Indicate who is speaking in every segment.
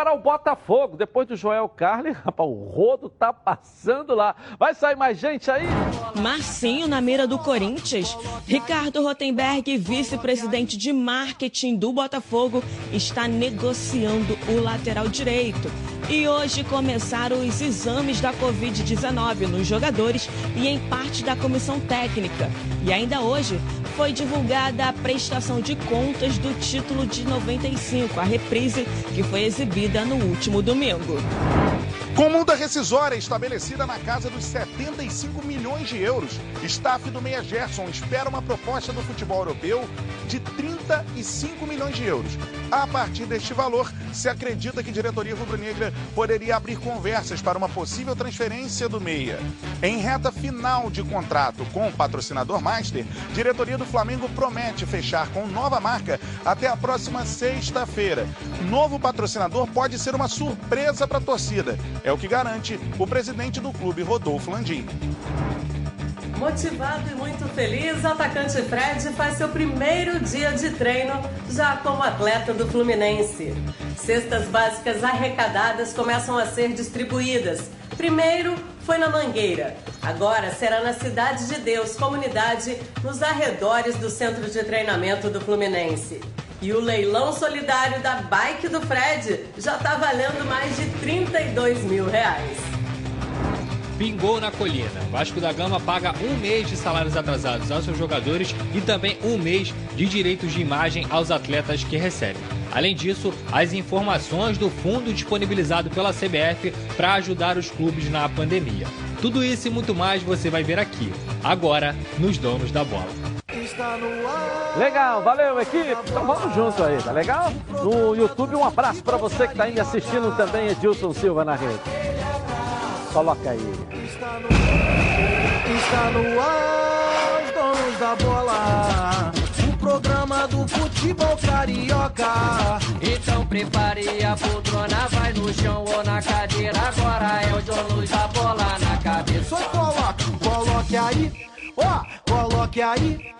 Speaker 1: Para o Botafogo, depois do Joel Carli, rapaz, o rodo tá passando lá. Vai sair mais gente aí?
Speaker 2: Marcinho na mira do Corinthians. Ricardo Rotenberg, vice-presidente de marketing do Botafogo, está negociando o lateral direito. E hoje começaram os exames da Covid-19 nos jogadores e em parte da comissão técnica. E ainda hoje foi divulgada a prestação de contas do título de 95, a reprise que foi exibida no último domingo.
Speaker 3: Com multa rescisória estabelecida na casa dos 75 milhões de euros, staff do Meia Gerson espera uma proposta do futebol europeu de 35 milhões de euros. A partir deste valor, se acredita que diretoria rubro-negra poderia abrir conversas para uma possível transferência do Meia. Em reta final de contrato com o patrocinador Master, diretoria do Flamengo promete fechar com nova marca até a próxima sexta-feira. Novo patrocinador pode ser uma surpresa para a torcida. É o que garante o presidente do clube, Rodolfo Landim.
Speaker 4: Motivado e muito feliz, o atacante Fred faz seu primeiro dia de treino já como atleta do Fluminense. Cestas básicas arrecadadas começam a ser distribuídas. Primeiro foi na Mangueira, agora será na Cidade de Deus, comunidade nos arredores do centro de treinamento do Fluminense. E o leilão solidário da bike do Fred já está valendo mais de 32 mil reais.
Speaker 5: Pingou na colina. Vasco da Gama paga um mês de salários atrasados aos seus jogadores e também um mês de direitos de imagem aos atletas que recebem. Além disso, as informações do fundo disponibilizado pela CBF para ajudar os clubes na pandemia. Tudo isso e muito mais você vai ver aqui, agora, nos Donos da Bola.
Speaker 1: Legal, valeu equipe. Então vamos junto aí, tá legal? No YouTube, um abraço para você que está aí assistindo também, Edilson Silva na rede. Coloca aí.
Speaker 6: Está no ar, os donos da bola. O programa do futebol carioca. Então prepare a poltrona, vai no chão ou na cadeira. Agora é os donos da bola na cabeça. Só coloque, coloque aí, ó, coloque aí.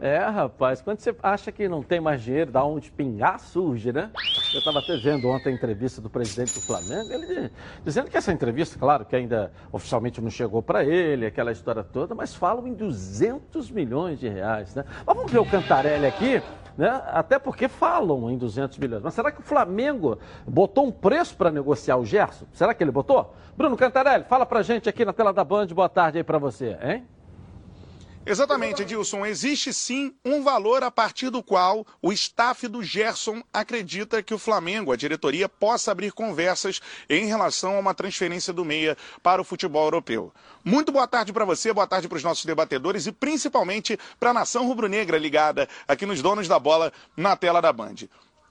Speaker 1: É, rapaz, quando você acha que não tem mais dinheiro, dá onde pingar, surge, né? Eu estava até vendo ontem a entrevista do presidente do Flamengo, ele dizendo que essa entrevista, claro, que ainda oficialmente não chegou para ele, aquela história toda, mas falam em 200 milhões de reais, né? Mas vamos ver o Cantarelli aqui, né? Até porque falam em 200 milhões. Mas será que o Flamengo botou um preço para negociar o Gerson? Será que ele botou? Bruno Cantarelli, fala pra gente aqui na tela da Band, boa tarde aí para você, hein?
Speaker 3: Exatamente, Edilson. Existe sim um valor a partir do qual o staff do Gerson acredita que o Flamengo, a diretoria, possa abrir conversas em relação a uma transferência do Meia para o futebol europeu. Muito boa tarde para você, boa tarde para os nossos debatedores e principalmente para a nação rubro-negra ligada aqui nos donos da bola na tela da Band.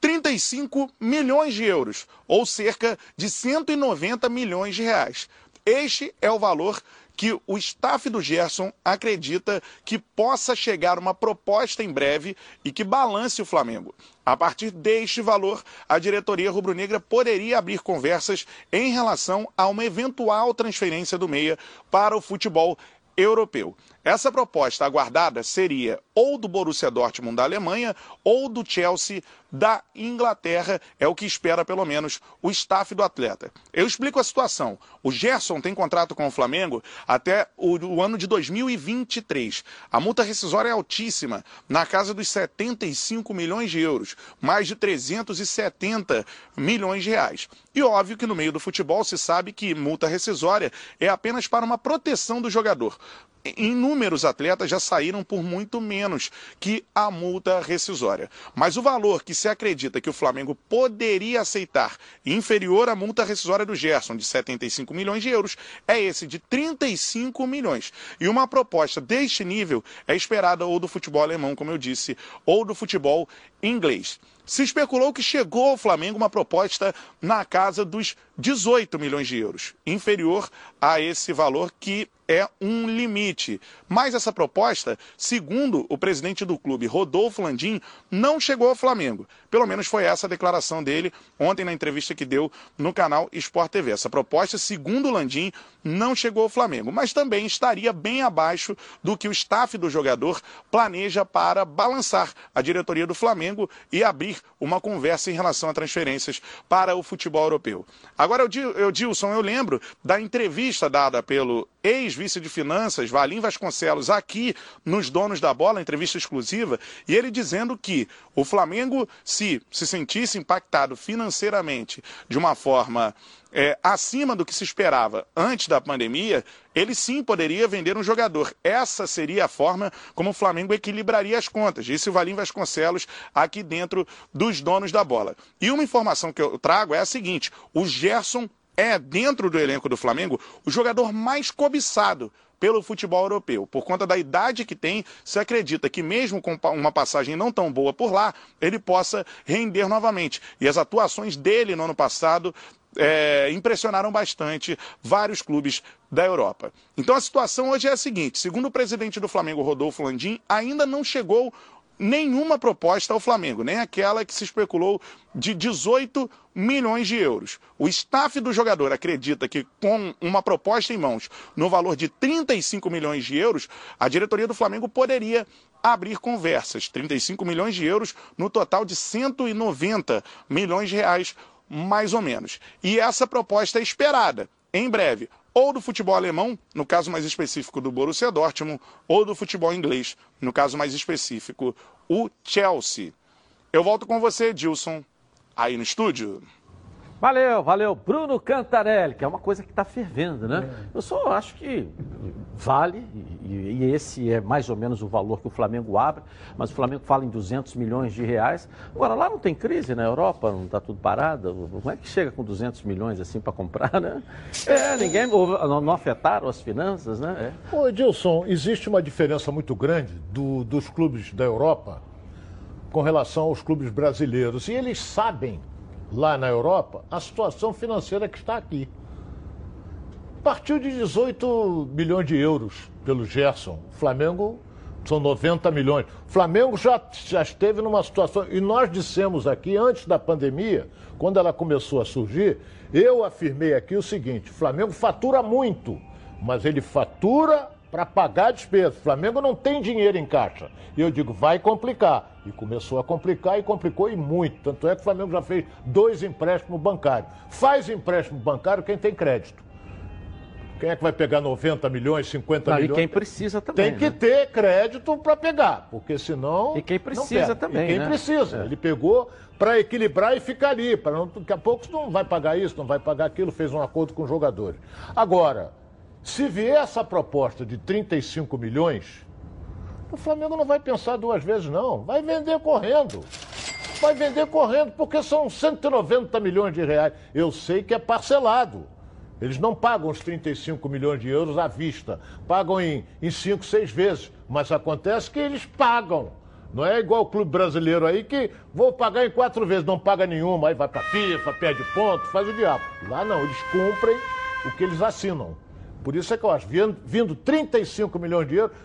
Speaker 3: 35 milhões de euros, ou cerca de 190 milhões de reais. Este é o valor que o staff do Gerson acredita que possa chegar uma proposta em breve e que balance o Flamengo. A partir deste valor, a diretoria rubro-negra poderia abrir conversas em relação a uma eventual transferência do Meia para o futebol europeu. Essa proposta aguardada seria ou do Borussia Dortmund da Alemanha ou do Chelsea da Inglaterra, é o que espera pelo menos o staff do atleta. Eu explico a situação. O Gerson tem contrato com o Flamengo até o, o ano de 2023. A multa rescisória é altíssima, na casa dos 75 milhões de euros, mais de 370 milhões de reais. E óbvio que no meio do futebol se sabe que multa rescisória é apenas para uma proteção do jogador inúmeros atletas já saíram por muito menos que a multa rescisória. Mas o valor que se acredita que o Flamengo poderia aceitar, inferior à multa rescisória do Gerson, de 75 milhões de euros, é esse de 35 milhões. E uma proposta deste nível é esperada ou do futebol alemão, como eu disse, ou do futebol inglês. Se especulou que chegou ao Flamengo uma proposta na casa dos 18 milhões de euros, inferior a esse valor que é um limite. Mas essa proposta, segundo o presidente do clube, Rodolfo Landim, não chegou ao Flamengo. Pelo menos foi essa a declaração dele ontem na entrevista que deu no canal Sport TV. Essa proposta, segundo Landim, não chegou ao Flamengo, mas também estaria bem abaixo do que o staff do jogador planeja para balançar a diretoria do Flamengo e abrir uma conversa em relação a transferências para o futebol europeu. Agora, Dilson, eu lembro da entrevista dada pelo ex-vice de finanças, Valim Vasconcelos, aqui nos Donos da Bola, entrevista exclusiva, e ele dizendo que o Flamengo, se se sentisse impactado financeiramente de uma forma é, acima do que se esperava antes da pandemia, ele sim poderia vender um jogador. Essa seria a forma como o Flamengo equilibraria as contas, disse o Valim Vasconcelos aqui dentro dos donos da bola. E uma informação que eu trago é a seguinte: o Gerson é, dentro do elenco do Flamengo, o jogador mais cobiçado pelo futebol europeu. Por conta da idade que tem, se acredita que mesmo com uma passagem não tão boa por lá, ele possa render novamente. E as atuações dele no ano passado é, impressionaram bastante vários clubes da Europa. Então a situação hoje é a seguinte: segundo o presidente do Flamengo, Rodolfo Landim, ainda não chegou nenhuma proposta ao Flamengo, nem aquela que se especulou de 18 milhões de euros. O staff do jogador acredita que com uma proposta em mãos no valor de 35 milhões de euros, a diretoria do Flamengo poderia abrir conversas. 35 milhões de euros no total de 190 milhões de reais, mais ou menos. E essa proposta é esperada. Em breve, ou do futebol alemão, no caso mais específico do Borussia Dortmund, ou do futebol inglês, no caso mais específico, o Chelsea. Eu volto com você, Dilson, aí no estúdio.
Speaker 1: Valeu, valeu. Bruno Cantarelli, que é uma coisa que está fervendo, né? É. Eu só acho que vale, e, e, esse é mais ou menos o valor que o Flamengo abre, mas o Flamengo fala em 200 milhões de reais. Agora, lá não tem crise na Europa, não está tudo parado. Como é que chega com 200 milhões assim para comprar, né? É, ninguém, não, não afetaram as finanças, né?
Speaker 7: É. Ô, Edilson, existe uma diferença muito grande do, dos clubes da Europa com relação aos clubes brasileiros, e eles sabem lá na Europa a situação financeira que está aqui. Partiu de 18 milhões de euros pelo Gerson. O Flamengo são 90 milhões. O Flamengo já, já esteve numa situação. E nós dissemos aqui, antes da pandemia, quando ela começou a surgir, eu afirmei aqui o seguinte: o Flamengo fatura muito, mas ele fatura para pagar a despesa. O Flamengo não tem dinheiro em caixa. E eu digo, vai complicar. E começou a complicar e complicou e muito. Tanto é que o Flamengo já fez dois empréstimos bancários. Faz empréstimo bancário quem tem crédito. Quem é que vai pegar 90 milhões, 50 não, milhões?
Speaker 1: E quem precisa também.
Speaker 7: Tem que né? ter crédito para pegar, porque senão.
Speaker 1: E quem precisa também.
Speaker 7: E quem
Speaker 1: né?
Speaker 7: precisa. É. Ele pegou para equilibrar e ficar ali. Para não, daqui a pouco não vai pagar isso, não vai pagar aquilo, fez um acordo com os jogadores. Agora, se vier essa proposta de 35 milhões, o Flamengo não vai pensar duas vezes, não. Vai vender correndo. Vai vender correndo, porque são 190 milhões de reais. Eu sei que é parcelado. Eles não pagam os 35 milhões de euros à vista. Pagam em, em cinco, seis vezes. Mas acontece que eles pagam. Não é igual o clube brasileiro aí que vou pagar em quatro vezes, não paga nenhuma, aí vai para FIFA, perde ponto, faz o diabo. Lá não, eles cumprem o que eles assinam. Por isso é que eu acho, vindo, vindo 35 milhões de euros,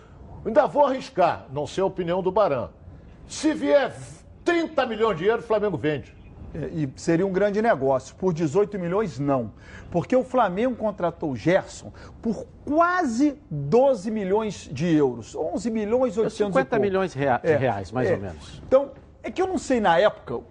Speaker 7: ainda vou arriscar, não sei a opinião do Baran. Se vier 30 milhões de euros, o Flamengo vende.
Speaker 8: É, e seria um grande negócio. Por 18 milhões, não. Porque o Flamengo contratou o Gerson por quase 12 milhões de euros. 11 milhões e 800
Speaker 1: 50 milhões rea de é, reais, mais é. ou menos.
Speaker 8: Então, é que eu não sei na época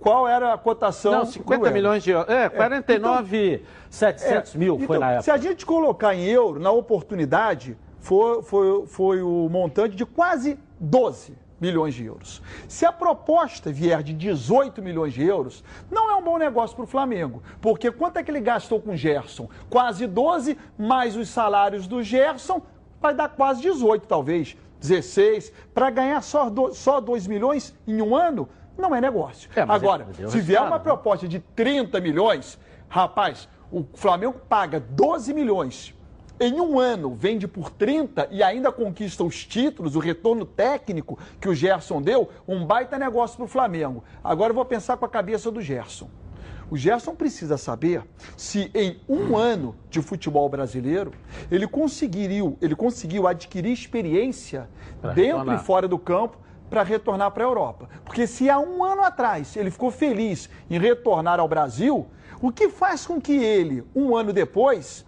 Speaker 8: qual era a cotação. Não,
Speaker 1: 50 milhões de euros. É, 49,700 é, então, mil foi então, na época.
Speaker 8: Se a gente colocar em euro, na oportunidade, foi, foi, foi o montante de quase 12 milhões de euros. Se a proposta vier de 18 milhões de euros, não é um bom negócio para o Flamengo. Porque quanto é que ele gastou com o Gerson? Quase 12, mais os salários do Gerson, vai dar quase 18, talvez. 16, para ganhar só, do, só 2 milhões em um ano, não é negócio. É, Agora, se vier uma né? proposta de 30 milhões, rapaz, o Flamengo paga 12 milhões em um ano vende por 30 e ainda conquista os títulos, o retorno técnico que o Gerson deu, um baita negócio para o Flamengo. Agora eu vou pensar com a cabeça do Gerson. O Gerson precisa saber se em um ano de futebol brasileiro ele conseguiu, ele conseguiu adquirir experiência
Speaker 1: Pra
Speaker 8: dentro
Speaker 1: retornar.
Speaker 8: e fora do campo para retornar para a Europa. Porque se há um ano atrás ele ficou feliz em retornar ao Brasil, o que faz com que ele, um ano depois,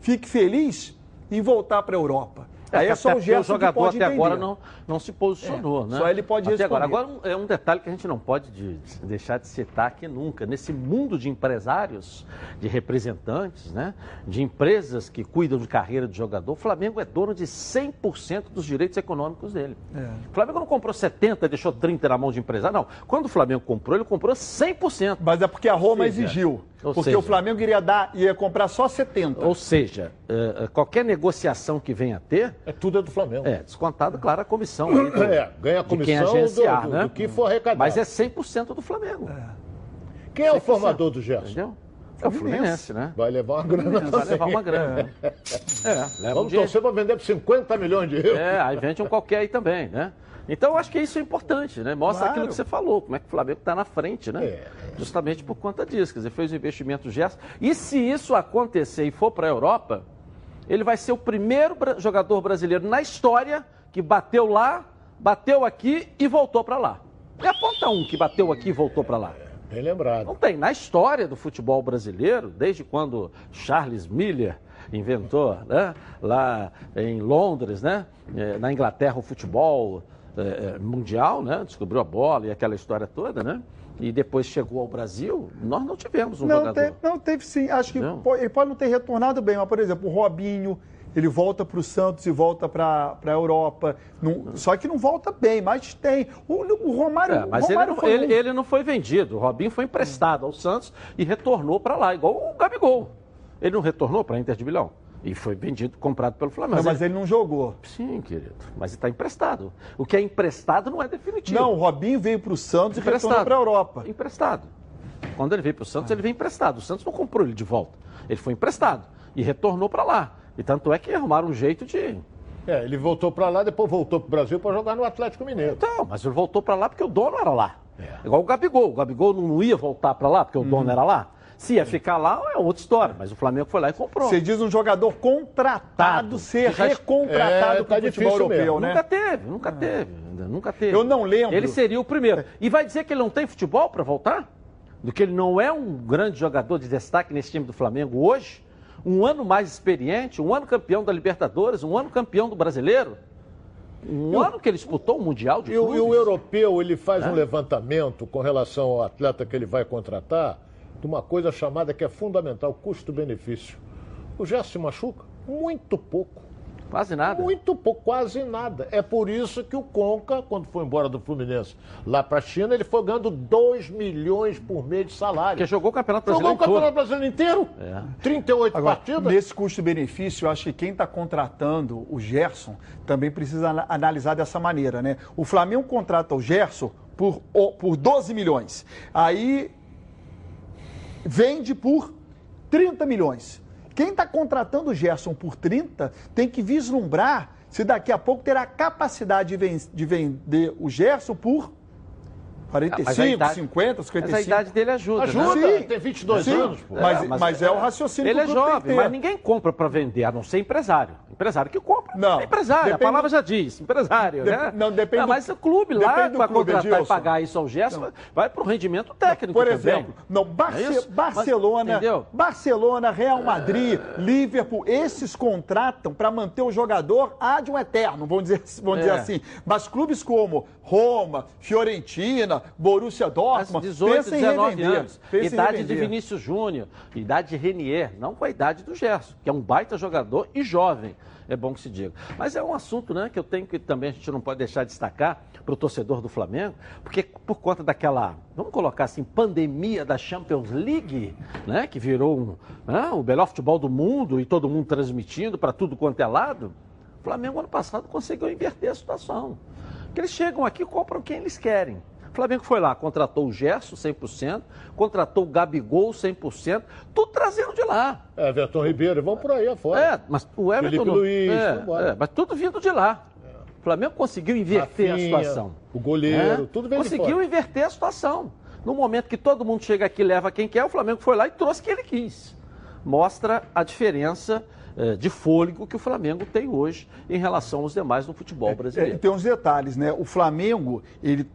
Speaker 8: fique feliz em voltar para a Europa? Aí é só o
Speaker 1: porque
Speaker 8: Gerson
Speaker 1: o jogador
Speaker 8: que pode
Speaker 1: até agora
Speaker 8: entender.
Speaker 1: não, não se posicionou,
Speaker 8: É,
Speaker 1: né?
Speaker 8: só ele pode
Speaker 1: até agora.
Speaker 8: responder.
Speaker 1: Agora, um- é um detalhe que a gente não pode de- deixar de citar aqui nunca. Nesse mundo de empresários, de representantes, né? de empresas que cuidam de carreira de jogador, o Flamengo é dono de 100% dos direitos econômicos dele.
Speaker 8: É.
Speaker 1: O Flamengo não comprou 70% e deixou 30% na mão de empresário, não. Quando o Flamengo comprou, ele comprou 100%.
Speaker 8: Mas é porque a Roma
Speaker 1: seja,
Speaker 8: exigiu.
Speaker 1: Ou
Speaker 8: Porque
Speaker 1: seja-
Speaker 8: o Flamengo iria dar, ia comprar só 70.
Speaker 1: Ou seja, eh, eh, qualquer negociação que venha a ter,
Speaker 7: É tudo é do Flamengo.
Speaker 1: é descontado, claro, a comissão. aí do-
Speaker 7: É, ganha a
Speaker 1: de quem
Speaker 7: comissão
Speaker 1: agenciar,
Speaker 7: do- do-
Speaker 1: né?
Speaker 7: do que for arrecadado.
Speaker 1: Mas é 100% do Flamengo.
Speaker 7: Quem é o
Speaker 1: 100%.
Speaker 7: formador do Gerson?
Speaker 1: Entendeu? É o Fluminense, né?
Speaker 7: Vai levar uma grana
Speaker 1: Vai
Speaker 7: também.
Speaker 1: levar uma grana. É, leva um
Speaker 7: Vamos
Speaker 1: dinheiro.
Speaker 7: torcer para vender por 50 milhões de euros.
Speaker 1: É, aí vende um qualquer aí também, né? Então, eu acho que isso é importante, né? Mostra
Speaker 8: Claro.
Speaker 1: aquilo que você falou, como é que o Flamengo está na frente, né?
Speaker 7: É.
Speaker 1: Justamente por conta disso. Quer dizer, fez o investimento Gerson. E se isso acontecer e for para a Europa, ele vai ser o primeiro jogador brasileiro na história que bateu lá, bateu aqui e voltou para lá. E aponta um que bateu aqui e voltou para lá.
Speaker 7: Bem lembrado.
Speaker 1: Não tem. Na história do futebol brasileiro, desde quando Charles Miller inventou, né, lá em Londres, né, eh, na Inglaterra, o futebol eh, eh, mundial, né, descobriu a bola e aquela história toda, né, e depois chegou ao Brasil, nós não tivemos um
Speaker 8: Não,
Speaker 1: jogador.
Speaker 8: teve, não, teve sim. Acho que ele pode não ter retornado bem, mas, por exemplo, o Robinho, ele volta para o Santos e volta para a Europa. Não- só que não volta bem, mas tem. O, o Romário.
Speaker 1: É, mas
Speaker 8: o
Speaker 1: ele
Speaker 8: Romário
Speaker 1: não,
Speaker 8: foi
Speaker 1: ele,
Speaker 8: um-
Speaker 1: ele não foi vendido. O Robinho foi emprestado ao Santos e retornou para lá, igual o Gabigol. Ele não retornou para a Inter de Milão. E foi vendido, comprado pelo Flamengo.
Speaker 8: Não, mas ele não jogou.
Speaker 1: Sim, querido. Mas está emprestado. O que é emprestado não é definitivo.
Speaker 8: Não, o Robinho veio para o Santos e retornou para a Europa.
Speaker 1: Emprestado. Quando ele veio para o Santos, ele veio emprestado. O Santos não comprou ele de volta. Ele foi emprestado e retornou para lá. E tanto é que arrumaram um jeito de.
Speaker 7: É, ele voltou para lá, depois voltou para o Brasil para jogar no Atlético Mineiro.
Speaker 1: Então, mas ele voltou para lá porque o dono era lá. Igual o Gabigol. O Gabigol não ia voltar para lá porque o dono era lá. Se ia ficar lá, é outra história. Mas o Flamengo foi lá e comprou.
Speaker 8: Você diz um jogador contratado
Speaker 1: Tado.
Speaker 8: ser
Speaker 1: já-
Speaker 8: recontratado
Speaker 7: É,
Speaker 8: para
Speaker 7: tá
Speaker 8: o futebol europeu,
Speaker 7: mesmo.
Speaker 8: né?
Speaker 1: Nunca teve, nunca teve, ainda, nunca teve.
Speaker 8: Eu não lembro.
Speaker 1: Ele seria o primeiro. E vai dizer que ele não tem futebol para voltar? Do que ele não é um grande jogador de destaque nesse time do Flamengo hoje? Um ano mais experiente, um ano campeão da Libertadores, um ano campeão do Brasileiro? Um ano que ele disputou o Mundial de
Speaker 7: E e o europeu, ele faz
Speaker 1: É.
Speaker 7: um levantamento com relação ao atleta que ele vai contratar de uma coisa chamada que é fundamental, custo-benefício. O Gerson se machuca? Muito pouco.
Speaker 1: Quase nada.
Speaker 7: Muito pouco, quase nada. É por isso que o Conca, quando foi embora do Fluminense lá para a China, ele foi ganhando 2 milhões por mês de salário.
Speaker 1: Porque jogou o Campeonato
Speaker 7: Jogou
Speaker 1: Brasileiro
Speaker 7: o Campeonato. Brasileiro inteiro?
Speaker 1: É.
Speaker 7: 38
Speaker 8: Agora,
Speaker 7: partidas?
Speaker 8: nesse custo-benefício, eu acho que quem está contratando o Gerson também precisa ana- analisar dessa maneira, né? O Flamengo contrata o Gerson por, o- por 12 milhões. Aí vende por 30 milhões. Quem está contratando o Gerson por 30 tem que vislumbrar se daqui a pouco terá capacidade de, de vender o Gerson por 45,
Speaker 1: Ah, mas a idade-
Speaker 8: 50,
Speaker 1: Mas
Speaker 8: 55.
Speaker 1: a idade dele ajuda.
Speaker 7: Ajuda,
Speaker 1: né?
Speaker 7: Tem 22
Speaker 8: Sim,
Speaker 7: anos. Pô.
Speaker 8: Mas,
Speaker 1: É,
Speaker 8: mas, é o raciocínio
Speaker 1: Ele é jovem, mas ninguém compra para vender, a não ser empresário. Empresário que compra.
Speaker 8: Não.
Speaker 1: É empresário,
Speaker 8: Depende
Speaker 1: a palavra já diz, empresário,
Speaker 8: Dep-
Speaker 1: né?
Speaker 8: não, depende do-
Speaker 1: mas o clube lá, para contratar e
Speaker 8: Edilson.
Speaker 1: pagar isso ao Gerson, vai para o rendimento técnico
Speaker 8: Por
Speaker 1: também.
Speaker 8: exemplo, não, Barce-
Speaker 1: É isso? Mas,
Speaker 8: Barcelona,
Speaker 1: entendeu?
Speaker 8: Barcelona, Real Madrid, Liverpool, esses contratam para manter o jogador ad um eterno, vamos dizer, vamos dizer
Speaker 1: É.
Speaker 8: assim. Mas clubes como Roma, Fiorentina, Borussia Dortmund,
Speaker 1: 18,
Speaker 8: pensam em
Speaker 1: 19
Speaker 8: revender.
Speaker 1: anos. Idade de. Vinícius Júnior, idade de Renier, não com a idade do Gerson, que é um baita jogador e jovem. É bom que se diga. Mas é um assunto né, que eu tenho que também a gente não pode deixar de destacar para o torcedor do Flamengo, porque por conta daquela, vamos colocar assim, pandemia da Champions League, né, que virou um, né, o melhor futebol do mundo e todo mundo transmitindo para tudo quanto é lado, o Flamengo ano passado conseguiu inverter a situação. Que eles chegam aqui e compram quem eles querem. Flamengo foi lá, contratou o Gerson 100%, contratou o Gabigol 100%, tudo trazendo de lá.
Speaker 7: É, Everton Ribeiro, vamos por aí afora.
Speaker 1: É, mas o Everton.
Speaker 7: Felipe Luiz,
Speaker 1: é, é, mas tudo vindo de lá. O Flamengo conseguiu inverter
Speaker 7: Rafinha,
Speaker 1: a situação.
Speaker 7: o goleiro, tudo vem de
Speaker 1: Conseguiu
Speaker 7: fora.
Speaker 1: inverter a situação. No momento que todo mundo chega aqui e leva quem quer, o Flamengo foi lá e trouxe quem ele quis. Mostra a diferença de fôlego que o Flamengo tem hoje em relação aos demais no futebol
Speaker 8: É,
Speaker 1: brasileiro.
Speaker 8: tem uns detalhes, né? O Flamengo, ele.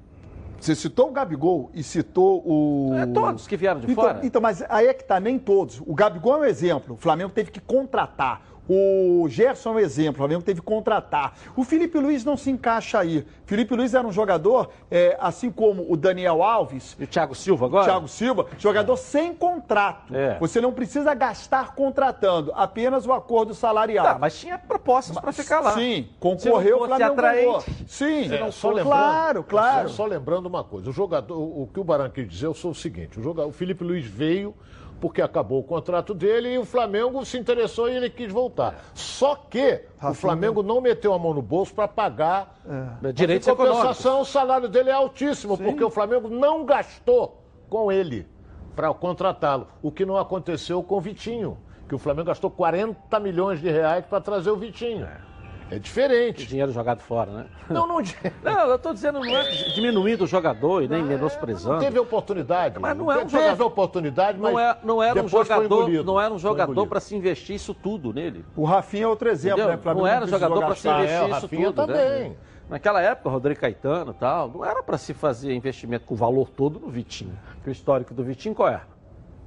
Speaker 8: Você citou o Gabigol e citou o.
Speaker 1: É, todos que vieram de
Speaker 8: então,
Speaker 1: fora.
Speaker 8: Então, mas aí é que tá, nem todos. O Gabigol é um exemplo. O Flamengo teve que contratar. O Gerson é um exemplo, o Flamengo teve que contratar. O Felipe Luiz não se encaixa aí. Felipe Luiz era um jogador, é, assim como o Daniel Alves,
Speaker 1: E o Thiago Silva agora?
Speaker 8: Thiago Silva, jogador sem contrato.
Speaker 1: É.
Speaker 8: Você não precisa gastar contratando, apenas o acordo salarial.
Speaker 1: Tá, mas tinha propostas para ficar lá.
Speaker 8: Sim,
Speaker 1: Se
Speaker 8: concorreu,
Speaker 1: não
Speaker 8: o Flamengo ganhou. Sim,
Speaker 7: É, só lembrando,
Speaker 8: claro, claro.
Speaker 7: Só, só lembrando uma coisa, o jogador, o que o Baran quis dizer, eu sou o seguinte, o, jogador, o Felipe Luiz veio porque acabou o contrato dele e o Flamengo se interessou e ele quis voltar. Só que o Flamengo não meteu a mão no bolso para pagar. Mas
Speaker 1: Direitos
Speaker 7: em
Speaker 1: econômicos.
Speaker 7: compensação, o salário dele é altíssimo, porque o Flamengo não gastou com ele para contratá-lo. O que não aconteceu com o Vitinho, que o Flamengo gastou 40 milhões de reais para trazer o Vitinho. É diferente.
Speaker 1: Dinheiro jogado fora, né?
Speaker 7: Não, não,
Speaker 1: Não, eu estou dizendo, não é diminuindo o jogador e nem menosprezando.
Speaker 7: Não teve oportunidade.
Speaker 1: Mas não é um
Speaker 7: teve
Speaker 1: jogador-
Speaker 7: oportunidade, mas
Speaker 1: Não, é, não era um jogador, não era um jogador para se investir isso tudo nele.
Speaker 8: O Rafinha é outro exemplo,
Speaker 1: Entendeu?
Speaker 8: né? O Flamengo
Speaker 1: não era jogador para se
Speaker 8: gastar.
Speaker 1: investir
Speaker 7: É, o
Speaker 1: isso
Speaker 7: Rafinha
Speaker 1: tudo.
Speaker 7: também.
Speaker 1: Né? Naquela época, o Rodrigo Caetano e tal, não era para se fazer investimento com o valor todo no Vitinho. Que o histórico do Vitinho qual é?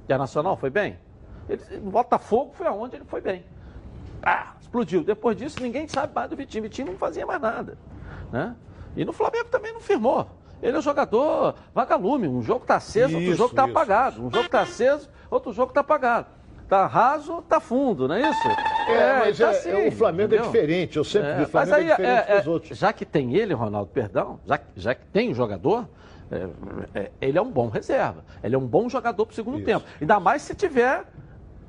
Speaker 1: Internacional foi bem? Ele, no Botafogo foi aonde ele foi bem. Ah, explodiu. Depois disso, ninguém sabe mais do Vitinho. Vitinho não fazia mais nada. Né? E no Flamengo também não firmou. Ele é um jogador vagalume. Um jogo está aceso, outro
Speaker 7: Isso,
Speaker 1: jogo está apagado. Um jogo está aceso, outro jogo está apagado. Tá raso, tá fundo, não é isso?
Speaker 7: É, mas
Speaker 1: tá
Speaker 7: é-
Speaker 1: assim,
Speaker 7: é- o Flamengo é
Speaker 1: entendeu?
Speaker 7: diferente. Eu sempre
Speaker 1: É,
Speaker 7: vi o
Speaker 1: mas
Speaker 7: Flamengo
Speaker 1: aí,
Speaker 7: é diferente
Speaker 1: é,
Speaker 7: dos
Speaker 1: é,
Speaker 7: outros.
Speaker 1: já que tem ele, Ronaldo, perdão, já, já que tem o jogador, é, é, ele é um bom reserva. Ele é um bom jogador para o segundo
Speaker 7: Isso.
Speaker 1: tempo. Ainda mais se tiver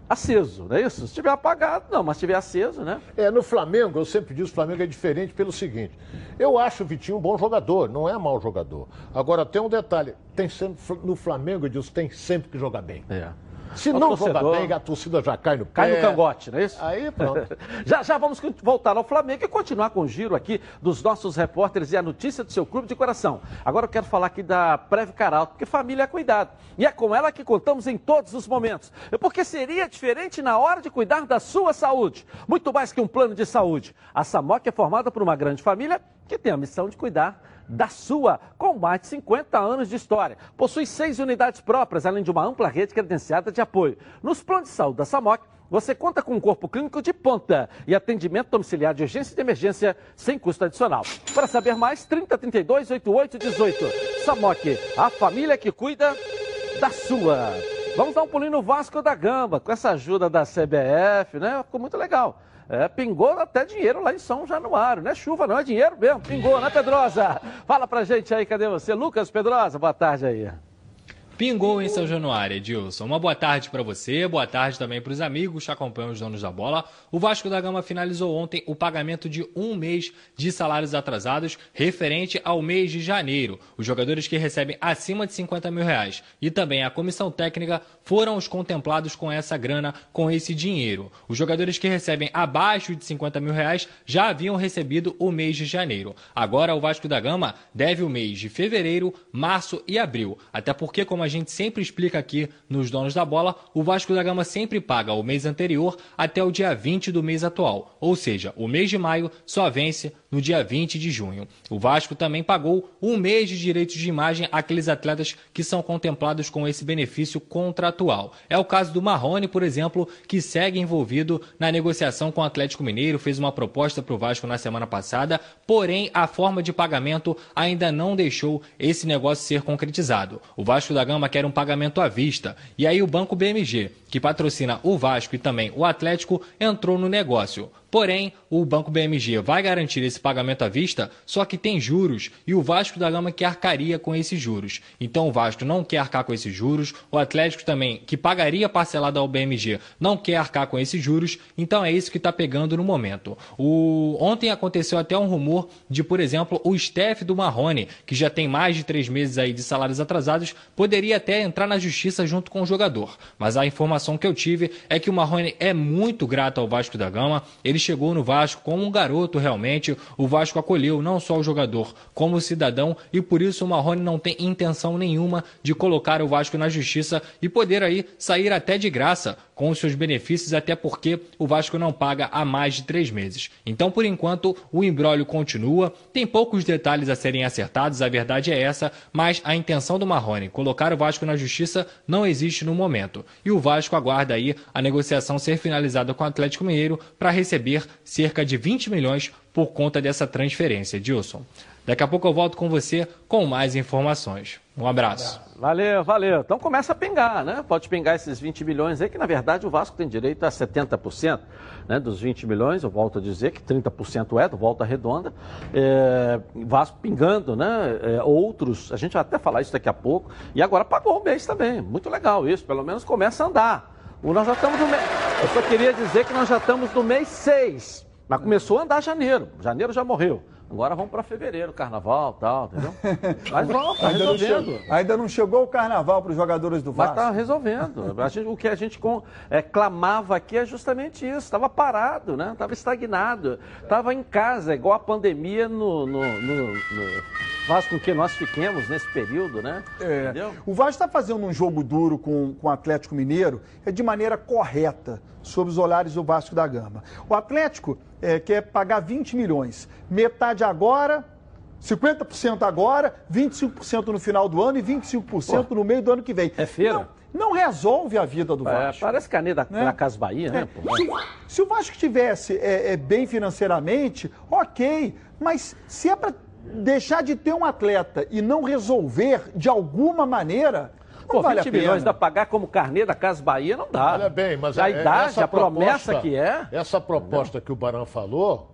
Speaker 1: aceso, não é isso? Se tiver apagado, não, mas se tiver aceso, né?
Speaker 7: É, no Flamengo, eu sempre disse, o Flamengo é diferente pelo seguinte. Eu acho o Vitinho um bom jogador, não é mau jogador. Agora, tem um detalhe. Tem sempre, no Flamengo, Edilson, tem sempre que jogar bem.
Speaker 1: É.
Speaker 7: Se não
Speaker 1: torcedor-
Speaker 7: jogar bem, a torcida já cai no pé.
Speaker 1: Cai no cangote, não é isso?
Speaker 7: Aí, pronto.
Speaker 1: Já já vamos voltar ao Flamengo e continuar com o giro aqui dos nossos repórteres e a notícia do seu clube de coração. Agora eu quero falar aqui da Preve Caralto, porque família é cuidado. E é com ela que contamos em todos os momentos. Porque seria diferente na hora de cuidar da sua saúde. Muito mais que um plano de saúde. A Samoc é formada por uma grande família que tem a missão de cuidar da sua, com mais de 50 anos de história. Possui seis unidades próprias, além de uma ampla rede credenciada de apoio. Nos planos de saúde da Samoc, você conta com um corpo clínico de ponta e atendimento domiciliar de urgência e de emergência sem custo adicional. Para saber mais, 3032 8818. Samoc, a família que cuida da sua. Vamos dar um pulinho no Vasco da Gama, com essa ajuda da CBF, né? Ficou muito legal. É, pingou até dinheiro lá em São Januário, não é chuva, não é dinheiro mesmo, pingou, né, Pedrosa? Fala pra gente aí, cadê você? Lucas Pedrosa, boa tarde aí.
Speaker 5: Pingou em São Januário, Edilson. Uma boa tarde para você, boa tarde também para os amigos que acompanham os donos da bola. O Vasco da Gama finalizou ontem o pagamento de um mês de salários atrasados referente ao mês de janeiro. Os jogadores que recebem acima de 50 mil reais e também a comissão técnica foram os contemplados com essa grana, com esse dinheiro. Os jogadores que recebem abaixo de 50 mil reais já haviam recebido o mês de janeiro. Agora o Vasco da Gama deve o mês de fevereiro, março e abril. Até porque, como a gente sempre explica aqui nos Donos da Bola, o Vasco da Gama sempre paga o mês anterior até o dia 20 do mês atual. Ou seja, o mês de maio só vence no dia 20 de junho. O Vasco também pagou um mês de direitos de imagem àqueles atletas que são contemplados com esse benefício contratual. É o caso do Marrone, por exemplo, que segue envolvido na negociação com o Atlético Mineiro, fez uma proposta para o Vasco na semana passada, porém a forma de pagamento ainda não deixou esse negócio ser concretizado. O Vasco da Gama quer um pagamento à vista, e aí o Banco BMG, que patrocina o Vasco e também o Atlético, entrou no negócio. Porém, o Banco BMG vai garantir esse pagamento à vista, só que tem juros e o Vasco da Gama que arcaria com esses juros. Então o Vasco não quer arcar com esses juros, o Atlético também, que pagaria parcelado ao BMG, não quer arcar com esses juros, então é isso que está pegando no momento. O... Ontem aconteceu até um rumor de, por exemplo, o staff do Marrone, que já tem mais de três meses aí de salários atrasados, poderia até entrar na justiça junto com o jogador. Mas a informação que eu tive é que o Marrone é muito grato ao Vasco da Gama, ele chegou no Vasco como um garoto realmente, o Vasco acolheu não só o jogador, como o cidadão, e por isso o Marrone não tem intenção nenhuma de colocar o Vasco na justiça e poder aí sair até de graça com os seus benefícios, até porque o Vasco não paga há mais de três meses. Então, por enquanto, o embrólio continua, tem poucos detalhes a serem acertados, a verdade é essa, mas a intenção do Marrone, colocar o Vasco na justiça, não existe no momento. E o Vasco aguarda aí a negociação ser finalizada com o Atlético Mineiro para receber cerca de 20 milhões por conta dessa transferência. Dilson. Daqui a pouco eu volto com você com mais informações. Um abraço.
Speaker 1: Valeu, valeu. Então começa a pingar, né? Pode pingar esses 20 milhões aí, que na verdade o Vasco tem direito a 70% né, dos 20 milhões. Eu volto a dizer que 30% é do Volta Redonda. É, Vasco pingando, né? É, outros, a gente vai até falar isso daqui a pouco. E agora pagou o mês também. Muito legal isso, pelo menos começa a andar. Nós já estamos no. Eu só queria dizer que nós já estamos no mês 6. Mas começou a andar janeiro. Janeiro já morreu. Agora vamos para fevereiro, carnaval e tal, entendeu? Mas vamos, tá
Speaker 8: Ainda não
Speaker 1: resolvendo.
Speaker 8: chegou- ainda não chegou o carnaval para os jogadores do
Speaker 1: Mas
Speaker 8: Vasco.
Speaker 1: está resolvendo. A gente- o que a gente com- é, clamava aqui é justamente isso. Estava parado, né? Estava estagnado. Estava em casa, igual a pandemia no, no, no, no- faz com que nós fiquemos nesse período, né?
Speaker 8: É.
Speaker 1: Entendeu?
Speaker 8: O Vasco está fazendo um jogo duro com, com o Atlético Mineiro é de maneira correta, sob os olhares do Vasco da Gama. O Atlético é, quer pagar 20 milhões, metade agora, 50% agora, 25% no final do ano e 25% no meio do ano que vem.
Speaker 1: É feira.
Speaker 8: Não, não resolve a vida do
Speaker 1: É,
Speaker 8: Vasco.
Speaker 1: parece caneta
Speaker 8: Né?
Speaker 1: da Casa Bahia, né?
Speaker 8: É,
Speaker 1: pô?
Speaker 8: se, o- se o Vasco estivesse é, é, bem financeiramente, ok. Mas se é para deixar de ter um atleta e não resolver de alguma maneira, não
Speaker 1: Pô,
Speaker 8: vale
Speaker 1: 20
Speaker 8: a pena.
Speaker 1: milhões dá pagar como carnê da Casa Bahia não dá.
Speaker 7: Olha bem, mas
Speaker 1: a
Speaker 7: é-
Speaker 1: idade,
Speaker 7: essa
Speaker 1: a promessa
Speaker 7: proposta-
Speaker 1: que é.
Speaker 7: Essa proposta que o Barão falou,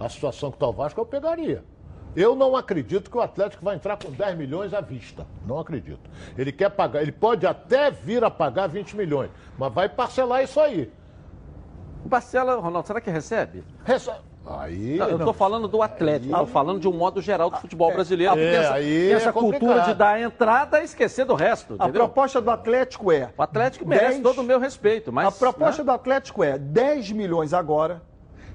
Speaker 7: a situação que está o Vasco, eu pegaria. Eu não acredito que o Atlético vai entrar com 10 milhões à vista. Não acredito. Ele quer pagar, ele pode até vir a pagar 20 milhões, mas vai parcelar isso aí.
Speaker 1: Parcela, Ronaldo, será que recebe?
Speaker 7: Rece- Aí.
Speaker 1: Não, eu estou falando do Atlético, estou falando de um modo geral do futebol brasileiro. porque
Speaker 7: É,
Speaker 1: tem essa,
Speaker 7: aí
Speaker 1: tem essa
Speaker 7: é
Speaker 1: cultura de dar a entrada e esquecer do resto,
Speaker 8: A
Speaker 1: entendeu?
Speaker 8: proposta do Atlético é.
Speaker 1: O Atlético merece
Speaker 8: 10
Speaker 1: todo o meu respeito, mas...
Speaker 8: a proposta
Speaker 1: né?
Speaker 8: do Atlético é 10 milhões agora,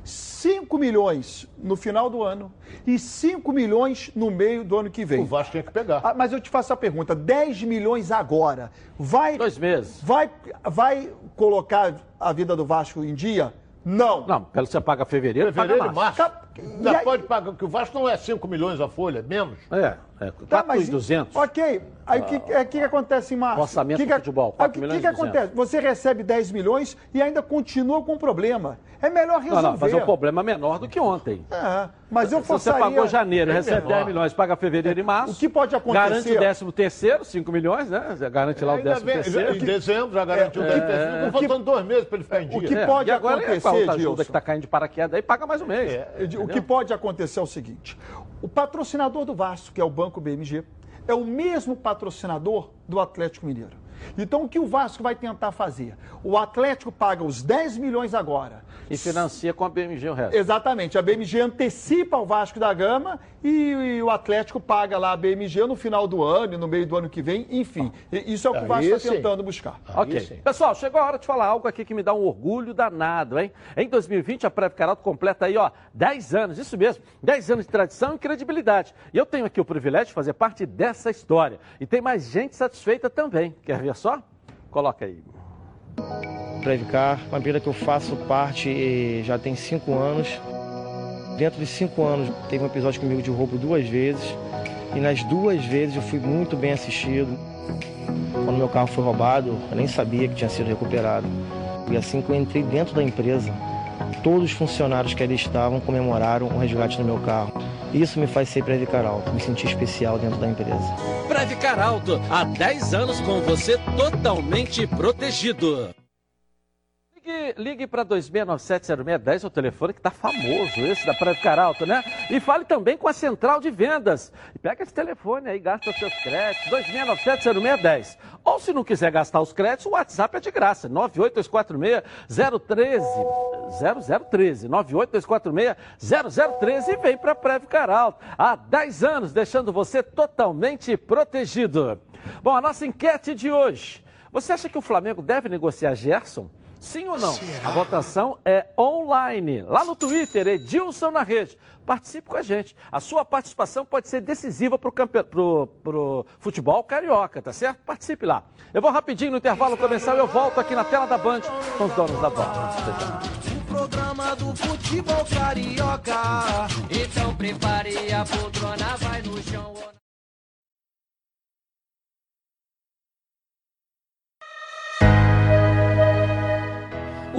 Speaker 8: 5 milhões no final do ano e 5 milhões no meio do ano que vem.
Speaker 7: O Vasco tinha que pegar.
Speaker 8: Ah, mas eu te faço a pergunta: 10 milhões agora vai.
Speaker 1: Dois meses.
Speaker 8: Vai, vai colocar a vida do Vasco em dia? Não.
Speaker 1: Não, pelo que você paga fevereiro,
Speaker 7: Fevereiro e
Speaker 1: paga março.
Speaker 7: março.
Speaker 8: Tá-
Speaker 7: Ainda
Speaker 8: e aí-
Speaker 7: pode pagar, porque o Vasco não é 5 milhões a folha, é menos.
Speaker 1: É, é
Speaker 8: Tá, mas-
Speaker 1: 4,200.
Speaker 8: Ok. Aí o que, é, que, que acontece em março?
Speaker 1: Orçamento
Speaker 8: que
Speaker 1: do
Speaker 8: que,
Speaker 1: futebol,
Speaker 8: aí,
Speaker 1: 4
Speaker 8: O que,
Speaker 1: milhões
Speaker 8: que,
Speaker 1: e
Speaker 8: que acontece? Você recebe 10 milhões e ainda continua com o problema. É melhor
Speaker 1: Não,
Speaker 8: resolver.
Speaker 1: não, mas o problema é menor do que ontem.
Speaker 8: É, mas eu
Speaker 1: Se você
Speaker 8: forçaria...
Speaker 1: pagou janeiro, recebe
Speaker 7: menor.
Speaker 1: 10 milhões, paga fevereiro e março.
Speaker 8: O que pode acontecer-
Speaker 1: Garante o décimo terceiro, 5 milhões, né? Garante lá o
Speaker 7: Ainda
Speaker 1: décimo
Speaker 7: bem, já-
Speaker 1: terceiro.
Speaker 7: em dezembro já garantiu o décimo terceiro. Estão faltando dois meses para ele ficar em dia.
Speaker 8: o que
Speaker 1: É,
Speaker 8: pode
Speaker 1: e agora
Speaker 8: acontecer,
Speaker 1: a outra ajuda
Speaker 8: Dilson?
Speaker 1: que está caindo de paraquedas aí, paga mais um mês.
Speaker 8: O que pode acontecer é o seguinte: o patrocinador do Vasco, que é o Banco BMG, é o mesmo patrocinador do Atlético Mineiro. Então, o que o Vasco vai tentar fazer? O Atlético paga os 10 milhões agora.
Speaker 1: E financia com a BMG o resto.
Speaker 8: Exatamente. A BMG antecipa o Vasco da Gama e, e o Atlético paga lá a BMG no final do ano, e no meio do ano que vem, enfim. Isso é o que o
Speaker 7: Aí
Speaker 8: Vasco está tentando buscar.
Speaker 1: Ok.
Speaker 7: sim.
Speaker 1: Pessoal, chegou a hora de falar algo aqui que me dá um orgulho danado, hein? Em 2020, a Prévio Caralto completa aí, ó, 10 anos, isso mesmo, 10 anos de tradição e credibilidade. E eu tenho aqui o privilégio de fazer parte dessa história. E tem mais gente satisfeita também. Quer ver só? Coloca aí.
Speaker 9: Previcar, uma empresa que eu faço parte eh, já tem cinco anos. Dentro de cinco anos, teve um episódio comigo de roubo duas vezes. E nas duas vezes eu fui muito bem assistido. Quando meu carro foi roubado, eu nem sabia que tinha sido recuperado. E assim que eu entrei dentro da empresa, todos os funcionários que ali estavam comemoraram o resgate do meu carro. Isso me faz ser Previcar Alto, me sentir especial dentro da empresa.
Speaker 10: Previcar Alto, há 10 anos com você totalmente protegido.
Speaker 1: Ligue, ligue para 26970610, o telefone que está famoso, esse da Praia do Caralto, né? E fale também com a central de vendas. E pega esse telefone aí, gasta os seus créditos, 26970610. Ou se não quiser gastar os créditos, o WhatsApp é de graça, 98246-013, 0013, 98246-0013 e vem para a do Caralto. Há 10 anos, deixando você totalmente protegido. Bom, a nossa enquete de hoje. Você acha que o Flamengo deve negociar Gerson? Sim ou não? A votação é online. Lá no Twitter, Edilson na rede. Participe com a gente. A sua participação pode ser decisiva para o campe... pro, pro futebol carioca, tá certo? Participe lá. Eu vou rapidinho no intervalo e eu volto aqui na tela da Band com os donos da bola.
Speaker 6: O programa do futebol carioca. Então prepare a poltrona, vai no chão.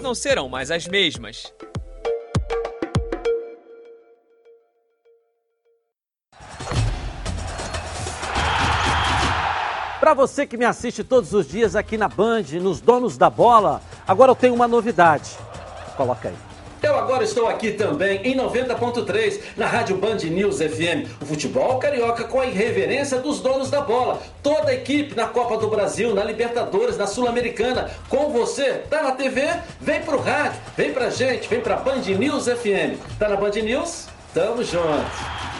Speaker 11: não serão mais as mesmas.
Speaker 1: Para você que me assiste todos os dias aqui na Band, nos Donos da Bola, agora eu tenho uma novidade. Coloca aí. Agora estou aqui também em 90.3 na Rádio Band News FM. O futebol carioca com a irreverência dos donos da bola. Toda a equipe na Copa do Brasil, na Libertadores, na Sul-Americana. Com você, tá na TV? Vem pro rádio, vem pra gente, vem pra Band News FM. Tá na Band News? Tamo junto.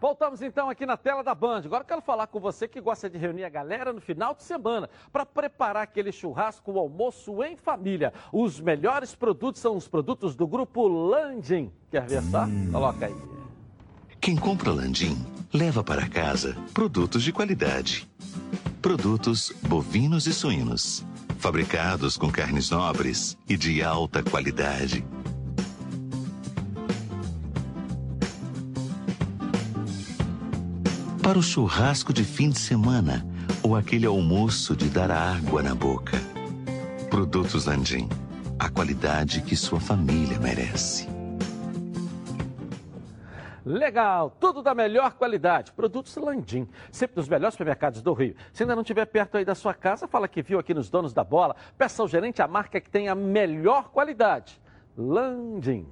Speaker 1: Voltamos então aqui na tela da Band. Agora eu quero falar com você que gosta de reunir a galera no final de semana para preparar aquele churrasco, o almoço em família. Os melhores produtos são os produtos do grupo Landim. Quer ver só? Hum. Coloca aí.
Speaker 12: Quem compra Landim leva para casa produtos de qualidade. Produtos bovinos e suínos, fabricados com carnes nobres e de alta qualidade para o churrasco de fim de semana ou aquele almoço de dar água na boca. Produtos Landim, a qualidade que sua família merece.
Speaker 1: Legal, tudo da melhor qualidade. Produtos Landim, sempre dos melhores supermercados do Rio. Se ainda não estiver perto aí da sua casa, fala que viu aqui nos Donos da Bola. Peça ao gerente a marca que tem a melhor qualidade. Landim.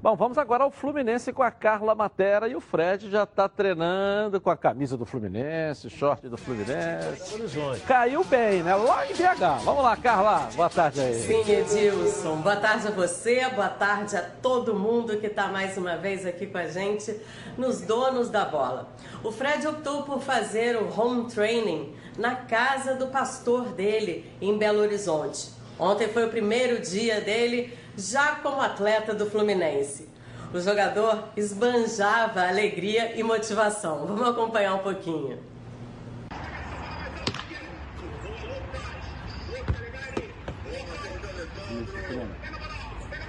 Speaker 1: Bom, vamos agora ao Fluminense com a Carla Matera e o Fred já está treinando com a camisa do Fluminense, short do Fluminense. Caiu bem, né? Lá em BH. Vamos lá, Carla. Boa tarde aí.
Speaker 2: Sim, Edilson. Boa tarde a você, boa tarde a todo mundo que está mais uma vez aqui com a gente nos Donos da Bola. O Fred optou por fazer o home training na casa do pastor dele, em Belo Horizonte. Ontem foi o primeiro dia dele já como atleta do Fluminense. O jogador esbanjava alegria e motivação. Vamos acompanhar um pouquinho.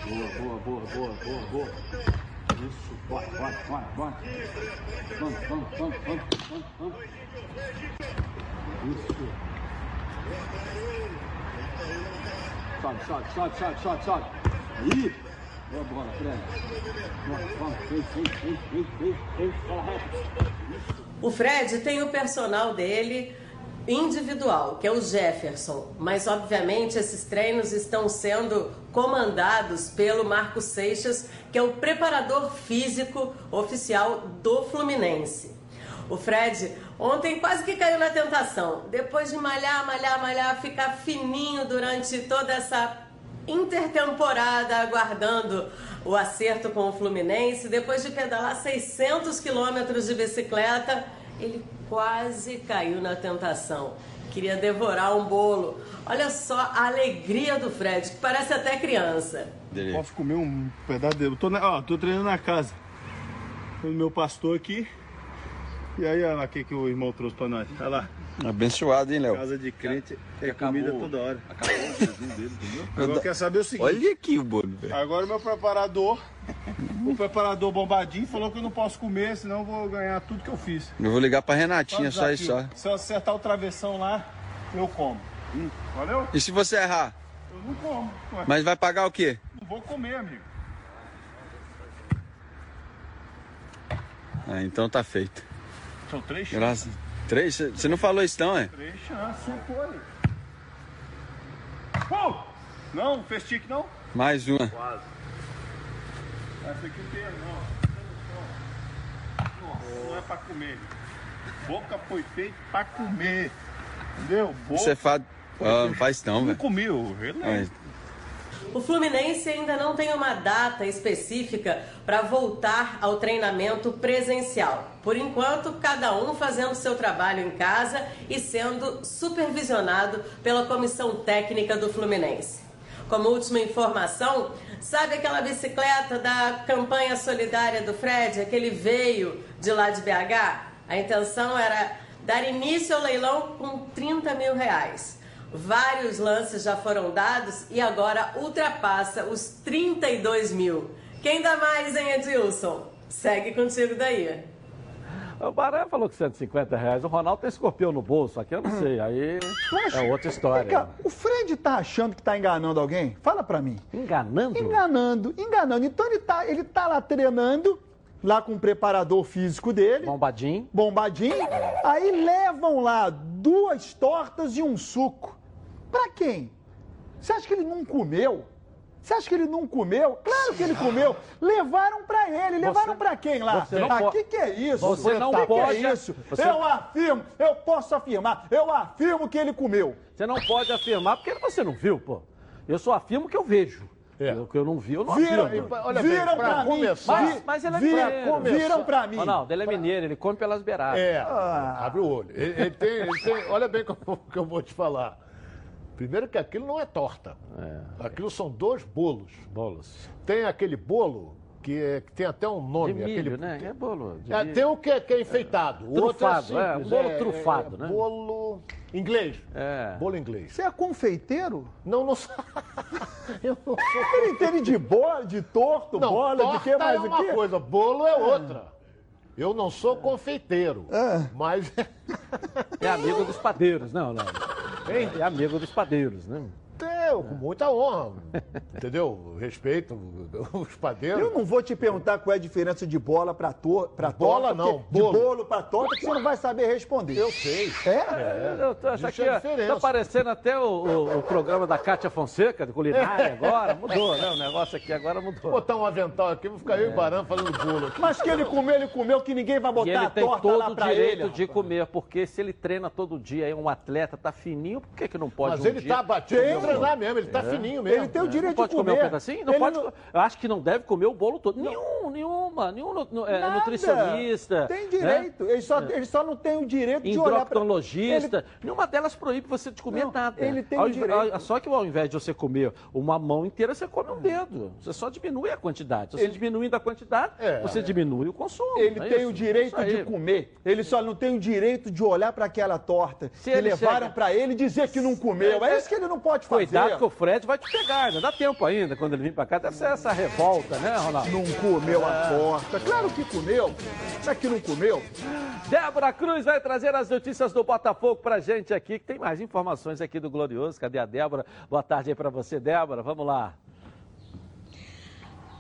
Speaker 13: Boa, boa, boa, boa, boa, boa. Isso, bora, bora, bora, bora. Vamos, vamos, vamos, vamos, vamos, vamos. Isso. Sobe, sobe, sobe, sobe, sobe, sobe. Aí. Bola, Fred. Vem, vem, vem, vem, bola reta.
Speaker 2: O Fred tem o personal dele individual, que é o Jefferson, mas obviamente esses treinos estão sendo comandados pelo Marco Seixas, que é o preparador físico oficial do Fluminense. O Fred ontem quase que caiu na tentação. Depois de malhar, malhar, malhar, ficar fininho durante toda essa intertemporada aguardando o acerto com o Fluminense, depois de pedalar 600 quilômetros de bicicleta, ele quase caiu na tentação. Queria devorar um bolo. Olha só a alegria do Fred, que parece até criança.
Speaker 14: Posso comer um pedaço dele. Tô, na, ó, tô treinando na casa. O meu pastor aqui. E aí, olha lá o que, que o irmão trouxe pra nós. Olha lá.
Speaker 15: Abençoado, hein, Léo?
Speaker 14: Casa de crente é
Speaker 15: Acabou-
Speaker 14: comida toda hora.
Speaker 15: Acabou o dele, entendeu?
Speaker 14: Agora quer saber o seguinte.
Speaker 15: Olha aqui o bolo, velho.
Speaker 14: Agora o meu preparador, o preparador bombadinho, falou que eu não posso comer, senão eu vou ganhar tudo que eu fiz.
Speaker 15: Eu vou ligar pra Renatinha,
Speaker 14: Só
Speaker 15: isso só.
Speaker 14: Se eu acertar o travessão lá, eu como. Hum, Valeu?
Speaker 15: E se você errar?
Speaker 14: Eu não como. Ué,
Speaker 15: Mas vai pagar o quê?
Speaker 14: Não vou comer, amigo.
Speaker 15: Ah, então tá feito.
Speaker 14: São três chances.
Speaker 15: Graças. Três? Você não falou isso não, é?
Speaker 14: Três chances, foi. Oh! Não, fez tique não?
Speaker 15: Mais uma.
Speaker 14: Quase. Essa aqui não tem, não. Nossa, não é pra comer. Boca foi feita pra comer. Entendeu? Boca.
Speaker 15: Você faz. Ah, não faz não,
Speaker 14: Não
Speaker 15: velho.
Speaker 14: comi, eu relembro.
Speaker 2: O Fluminense ainda não tem uma data específica para voltar ao treinamento presencial. Por enquanto, cada um fazendo seu trabalho em casa e sendo supervisionado pela comissão técnica do Fluminense. Como última informação, sabe aquela bicicleta da campanha solidária do Fred, que ele veio de lá de BH? A intenção era dar início ao leilão com 30 mil reais. Vários lances já foram dados e agora ultrapassa os 32 mil. Quem dá mais, hein, Edilson? Segue contigo daí.
Speaker 1: O Baré falou que 150 reais. O Ronaldo tem escorpião no bolso. Aqui eu não sei. Aí é outra história.
Speaker 8: Cá, o Fred tá achando que tá enganando alguém? Fala pra mim.
Speaker 1: Enganando?
Speaker 8: Enganando, enganando. Então ele tá, ele tá lá treinando, lá com o preparador físico dele.
Speaker 1: Bombadinho.
Speaker 8: Bombadinho. Aí levam lá duas tortas e um suco. Pra quem? Você acha que ele não comeu? Você acha que ele não comeu? Claro que ele comeu. Levaram pra ele. Levaram pra quem lá?
Speaker 1: você não
Speaker 8: ah,
Speaker 1: pode-
Speaker 8: que que é isso?
Speaker 1: Você não
Speaker 8: que
Speaker 1: pode-
Speaker 8: Que é isso?
Speaker 1: você-
Speaker 8: Eu afirmo, eu posso afirmar, eu afirmo que ele comeu.
Speaker 1: Você não pode afirmar porque você não viu, pô. Eu só afirmo que eu vejo. O que eu não vi, eu não
Speaker 8: Viram,
Speaker 1: afirmo.
Speaker 8: olha bem, Viram pra pra mim, começar-
Speaker 1: Mas, mas ele é
Speaker 8: Viram- viram pra mim.
Speaker 1: Ronaldo, ele é mineiro, ele come pelas beiradas.
Speaker 7: É, abre o olho. Ele, ele tem, ele tem- olha bem o que eu vou te falar. Primeiro que aquilo não é torta. Aquilo são dois bolos.
Speaker 1: Bolos.
Speaker 7: Tem aquele bolo que, é- que tem até um nome.
Speaker 1: De milho,
Speaker 7: aquele,
Speaker 1: né? É bolo. de
Speaker 7: É,
Speaker 1: milho.
Speaker 7: tem um que é, que é enfeitado. O outro é
Speaker 1: Trufado, é,
Speaker 7: simples,
Speaker 1: um bolo trufado, né?
Speaker 7: Bolo inglês.
Speaker 1: É.
Speaker 7: Bolo inglês.
Speaker 8: Você é confeiteiro?
Speaker 7: Não, não sou. Eu não sou.
Speaker 8: Ele entende de bola, de torto,
Speaker 7: Não,
Speaker 8: bola, de que
Speaker 7: torta
Speaker 8: mais
Speaker 7: é
Speaker 8: o
Speaker 7: uma
Speaker 8: quê?
Speaker 7: coisa, bolo é outra. Eu não sou confeiteiro, mas
Speaker 1: É amigo dos padeiros, não, não. É amigo dos padeiros, né?
Speaker 7: É, É, com muita honra. Entendeu? Respeito os padeiros.
Speaker 8: Eu não vou te perguntar qual é a diferença de bola para to pra
Speaker 7: Bola
Speaker 8: torta,
Speaker 7: não,
Speaker 8: porque- de
Speaker 7: bolo.
Speaker 8: bolo para torta, que você não vai saber responder.
Speaker 7: Eu sei.
Speaker 8: É?
Speaker 1: É, eu tô, essa aqui,
Speaker 7: a
Speaker 1: ó,
Speaker 7: diferença.
Speaker 1: tá parecendo até o, o- o programa da Cátia Fonseca, de culinária agora, mudou, né? O negócio aqui agora
Speaker 7: Vou
Speaker 1: mudou.
Speaker 7: botar um avental aqui, vou ficar eu e Barão fazendo bolo aqui.
Speaker 8: Mas que ele comeu, ele comeu, que ninguém vai
Speaker 1: E
Speaker 8: botar
Speaker 1: ele
Speaker 8: a
Speaker 1: tem
Speaker 8: torta
Speaker 1: todo
Speaker 8: lá
Speaker 1: o
Speaker 8: pra
Speaker 1: direito
Speaker 8: ele.
Speaker 1: de comer, porque se ele treina todo dia, é um atleta, tá fininho, por que, que não pode
Speaker 7: Mas
Speaker 1: um
Speaker 7: ele
Speaker 1: dia...
Speaker 7: tá batido treinar mesmo, ele tá
Speaker 1: É.
Speaker 7: fininho mesmo.
Speaker 8: Ele tem o
Speaker 1: Não
Speaker 8: direito
Speaker 1: pode
Speaker 8: de
Speaker 1: comer
Speaker 8: comer.
Speaker 1: um pedacinho? Não
Speaker 8: Ele
Speaker 1: pode. co- Eu acho que não deve comer o bolo todo. Nenhum, nenhuma, nenhum é, nutricionista.
Speaker 8: Tem
Speaker 1: né?
Speaker 8: direito. Ele, só, ele só não tem o direito de olhar pra...
Speaker 1: Endocrinologista, nenhuma delas proíbe você de comer
Speaker 8: Não,
Speaker 1: nada.
Speaker 8: ele tem
Speaker 1: Ao
Speaker 8: direito.
Speaker 1: ao- Só que ao invés de você comer uma mão inteira, você come um dedo. Você só diminui a quantidade. Se você
Speaker 8: Ele-
Speaker 1: diminuindo a quantidade,
Speaker 7: É.
Speaker 1: você diminui o consumo.
Speaker 8: Ele
Speaker 1: É
Speaker 8: tem
Speaker 1: isso.
Speaker 8: o direito de comer. Ele só não tem o direito de olhar para aquela torta
Speaker 1: Se
Speaker 8: que
Speaker 1: ele
Speaker 8: levaram
Speaker 1: chega-
Speaker 8: para ele e dizer que não comeu. É isso que ele não pode fazer.
Speaker 1: Cuidado que o Fred vai te pegar, ainda dá tempo ainda, quando ele vir pra cá. Deve ser essa revolta, né, Ronaldo?
Speaker 8: Não comeu a torta. Claro que comeu. Não é que não comeu?
Speaker 1: Débora Cruz vai trazer as notícias do Botafogo pra gente aqui, que tem mais informações aqui do Glorioso. Cadê a Débora? Boa tarde aí pra você, Débora. Vamos lá.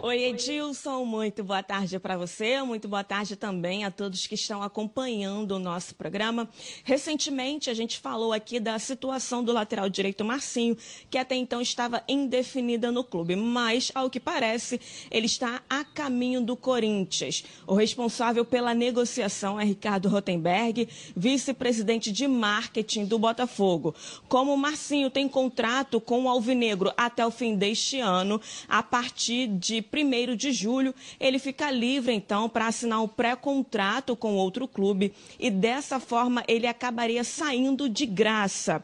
Speaker 2: Oi, Edilson, muito boa tarde para você, muito boa tarde também a todos que estão acompanhando o nosso programa. Recentemente, a gente falou aqui da situação do lateral direito Marcinho, que até então estava indefinida no clube, mas, ao que parece, ele está a caminho do Corinthians. O responsável pela negociação é Ricardo Rotenberg, vice-presidente de marketing do Botafogo. Como Marcinho tem contrato com o Alvinegro até o fim deste ano, a partir de 1 de julho, ele fica livre, então, para assinar um pré-contrato com outro clube e, dessa forma, ele acabaria saindo de graça.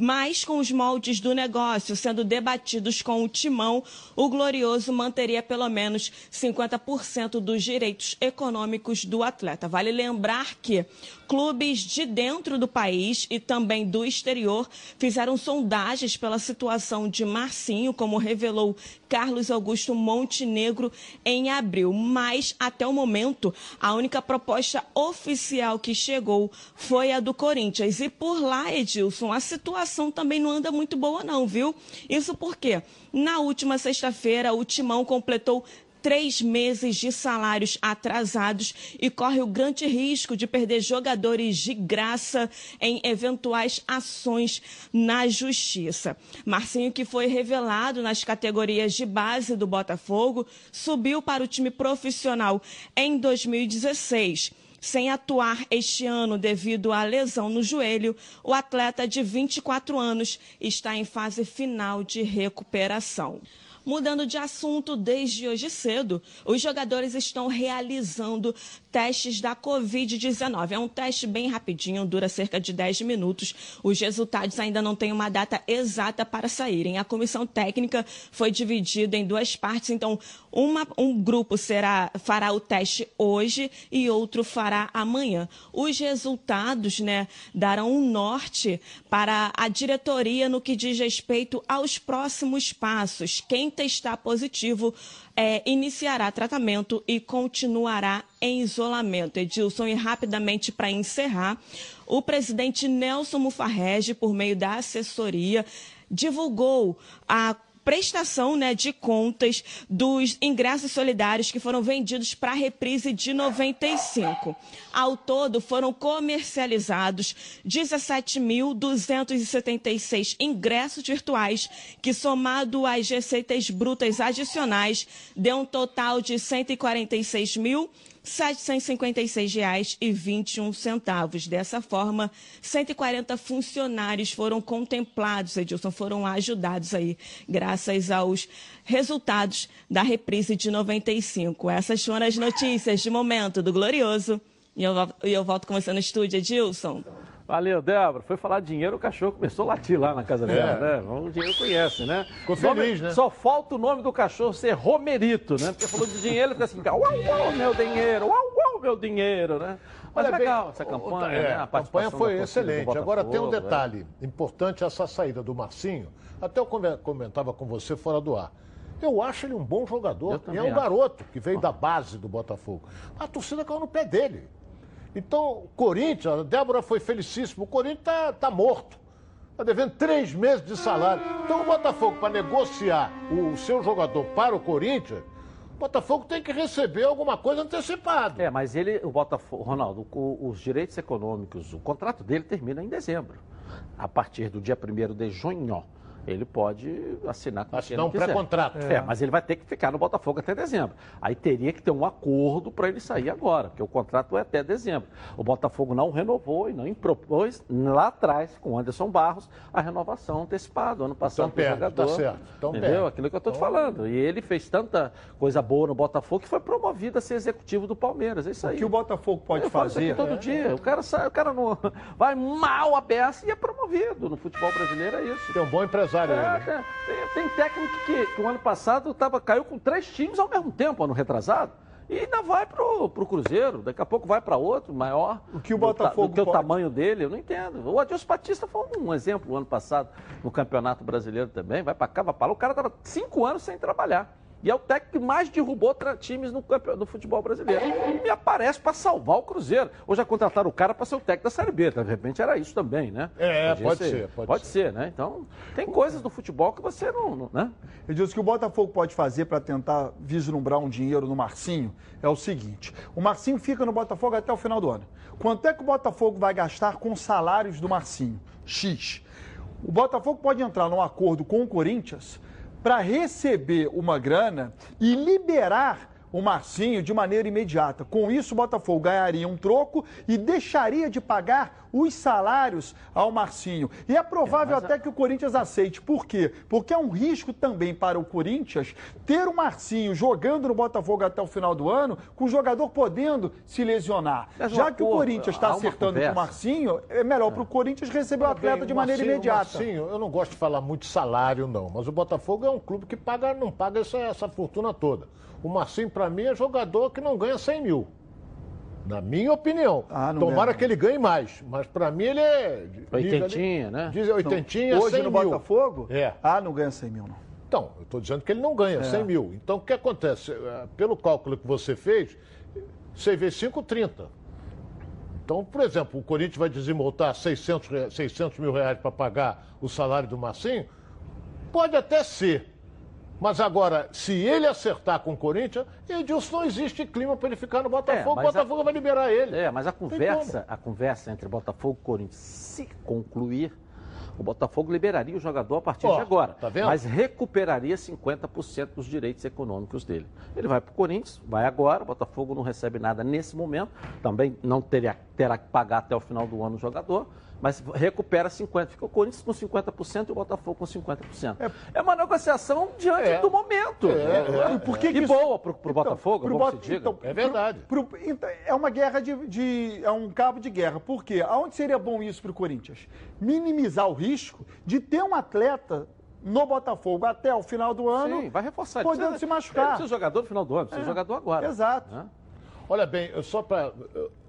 Speaker 2: Mas, com os moldes do negócio sendo debatidos com o timão, o Glorioso manteria pelo menos 50% dos direitos econômicos do atleta. Vale lembrar que clubes de dentro do país e também do exterior fizeram sondagens pela situação de Marcinho, como revelou Carlos Augusto Montenegro em abril. Mas, até o momento, a única proposta oficial que chegou foi a do Corinthians. E por lá, Edilson, a situação também não anda muito boa, não, viu? Isso porque, na última sexta-feira, o Timão completou três meses de salários atrasados e corre o grande risco de perder jogadores de graça em eventuais ações na justiça. Marcinho, que foi revelado nas categorias de base do Botafogo, subiu para o time profissional em 2016. Sem atuar este ano devido à lesão no joelho, o atleta de 24 anos está em fase final de recuperação. Mudando de assunto desde hoje cedo, os jogadores estão realizando testes da Covid-19. É um teste bem rapidinho, dura cerca de 10 minutos. Os resultados ainda não têm uma data exata para saírem. A comissão técnica foi dividida em duas partes, então uma- um grupo será, fará o teste hoje e outro fará amanhã. Os resultados né, darão um norte para a diretoria no que diz respeito aos próximos passos. Quem testar positivo é, iniciará tratamento e continuará em isolamento. Edilson, e rapidamente para encerrar, o presidente Nelson Mufarrege, por meio da assessoria, divulgou a prestação né, de contas dos ingressos solidários que foram vendidos para a reprise de 95. Ao todo, foram comercializados 17.276 ingressos virtuais, que somado às receitas brutas adicionais, deu um total de R$ 146.000. R$ 756,21. Dessa forma, 140 funcionários foram contemplados, Edilson, foram ajudados aí, graças aos resultados da reprise de 95. Essas foram as notícias de momento do Glorioso. E eu, eu volto com você no estúdio, Edilson.
Speaker 1: Valeu, Débora. Foi falar dinheiro, o cachorro começou a latir lá na casa dela, né? O dinheiro conhece, né?
Speaker 7: Ficou feliz, né?
Speaker 1: Só falta o nome do cachorro ser Romerito, né? Porque falou de dinheiro, ele fica assim, uau, uau, meu dinheiro, uau, uau, meu dinheiro, né? Mas
Speaker 7: Olha,
Speaker 1: legal
Speaker 7: bem,
Speaker 1: essa campanha,
Speaker 7: é,
Speaker 1: né?
Speaker 7: A campanha foi excelente. Agora tem um
Speaker 1: Botafogo,
Speaker 7: detalhe importante, essa saída do Marcinho. Até eu come- comentava com você fora do ar. Eu acho ele um bom jogador. E é um
Speaker 1: acho.
Speaker 7: garoto que veio da base do Botafogo. A torcida caiu no pé dele. Então, o Corinthians, a Débora foi felicíssima, o Corinthians tá, tá morto. Está devendo três meses de salário. Então o Botafogo, para negociar o seu jogador para o Corinthians, o Botafogo tem que receber alguma coisa antecipada.
Speaker 1: É, mas ele, o Botafogo, Ronaldo, o- os direitos econômicos, o contrato dele termina em dezembro. A partir do dia 1 de junho, ele pode assinar com
Speaker 7: Assinar
Speaker 1: quem
Speaker 7: um pré-contrato.
Speaker 1: É. mas ele vai ter que ficar no Botafogo até dezembro. Aí teria que ter um acordo para ele sair agora, porque o contrato é até dezembro. O Botafogo não renovou e não propôs lá atrás, com o Anderson Barros, a renovação antecipada. Ano passado,
Speaker 7: Então perde,
Speaker 1: pro jogador,
Speaker 7: tá certo. Então
Speaker 1: entendeu?
Speaker 7: perde.
Speaker 1: Aquilo que eu estou te falando. E ele fez tanta coisa boa no Botafogo que foi promovido a ser executivo do Palmeiras. É isso aí.
Speaker 8: O que o Botafogo pode
Speaker 1: Eu falo isso aqui
Speaker 8: fazer.
Speaker 1: todo dia. O cara, sai, o cara não, vai mal a beça e é promovido. No futebol brasileiro é isso.
Speaker 7: Tem um bom empresário
Speaker 1: É,
Speaker 7: ele.
Speaker 1: tem, tem- técnico que, que o ano passado tava, caiu com três times ao mesmo tempo, ano retrasado. E ainda vai pro, pro Cruzeiro, daqui a pouco vai para outro, maior.
Speaker 8: O que o
Speaker 1: do ta-
Speaker 8: Botafogo
Speaker 1: Do o
Speaker 8: pode-
Speaker 1: tamanho dele, eu não entendo. O Adilson Batista foi um exemplo ano passado no Campeonato Brasileiro também. Vai para cá, vai para lá. O cara tava cinco anos sem trabalhar. E é o técnico que mais derrubou times no, campe- no futebol brasileiro. E aparece para salvar o Cruzeiro. Ou já contrataram o cara para ser o técnico da Série B. De repente era isso também, né?
Speaker 7: É,
Speaker 1: Podia
Speaker 7: pode ser, pode
Speaker 1: ser, né? Então, tem coisas do futebol que você não, não- né?
Speaker 8: Eu disse que o Botafogo pode fazer para tentar vislumbrar um dinheiro no Marcinho é o seguinte: o Marcinho fica no Botafogo até o final do ano. Quanto é que o Botafogo vai gastar com os salários do Marcinho? X. O Botafogo pode entrar num acordo com o Corinthians para receber uma grana e liberar o Marcinho de maneira imediata. Com isso, o Botafogo ganharia um troco e deixaria de pagar os salários ao Marcinho. E é provável até que o Corinthians aceite. Por quê? Porque é um risco também para o Corinthians ter o Marcinho jogando no Botafogo até o final do ano, com o jogador podendo se lesionar.
Speaker 1: Mas
Speaker 8: Já que o Corinthians está acertando com
Speaker 1: conversa.
Speaker 8: o Marcinho, é melhor para o Corinthians receber o atleta de maneira
Speaker 7: Marcinho-
Speaker 8: imediata.
Speaker 7: Marcinho, eu não gosto de falar muito salário, não, mas o Botafogo é um clube que paga, não paga essa, essa fortuna toda. O Marcinho, para mim, é jogador que não ganha 100 mil. Na minha opinião.
Speaker 8: Ah, não
Speaker 7: Tomara
Speaker 8: ganha.
Speaker 7: que ele ganhe mais, mas para mim ele é.
Speaker 1: Oitentinha,
Speaker 7: ali-
Speaker 1: né?
Speaker 7: Diz oitentinha,
Speaker 8: Hoje
Speaker 7: 100
Speaker 8: no
Speaker 7: mil.
Speaker 8: Botafogo?
Speaker 7: É.
Speaker 8: Ah, não ganha 100 mil, não.
Speaker 7: Então, eu estou dizendo que ele não ganha
Speaker 8: É.
Speaker 7: 100 mil. Então, o que acontece? Eh, Pelo cálculo que você fez, você vê 5,30. Então, por exemplo, o Corinthians vai desembolsar 600, rea- 600 mil reais para pagar o salário do Marcinho? Pode até ser. Mas agora, se ele acertar com o Corinthians, Edilson não existe clima para ele ficar no Botafogo. o
Speaker 1: mas a-
Speaker 7: Botafogo vai liberar ele.
Speaker 1: É, mas a conversa, a conversa entre Botafogo e Corinthians, se concluir, o Botafogo liberaria o jogador a partir
Speaker 7: Ó,
Speaker 1: de agora.
Speaker 7: tá vendo?
Speaker 1: Mas recuperaria 50% dos direitos econômicos dele. Ele vai para o Corinthians, vai agora, o Botafogo não recebe nada nesse momento, também não teria, terá que pagar até o final do ano o jogador. Mas recupera 50%. Fica o Corinthians com 50% e o Botafogo com 50%. É, uma negociação diante
Speaker 7: É.
Speaker 1: do momento.
Speaker 7: É, é.
Speaker 8: E por que
Speaker 1: e
Speaker 8: que isso-
Speaker 1: boa para o
Speaker 8: Então,
Speaker 1: Botafogo, é
Speaker 8: pro Bota-
Speaker 1: se diga.
Speaker 8: então,
Speaker 7: É verdade.
Speaker 8: pro- pro- então, é uma guerra de, de- É um cabo de guerra. Por quê? Aonde seria bom isso para o Corinthians? Minimizar o risco de ter um atleta no Botafogo até o final do ano.
Speaker 1: Sim, vai reforçar.
Speaker 8: Podendo
Speaker 1: precisa-
Speaker 8: se machucar.
Speaker 1: precisa jogador no final do ano, precisa
Speaker 8: É,
Speaker 1: jogador agora.
Speaker 8: Exato.
Speaker 1: né?
Speaker 7: Olha bem, só para.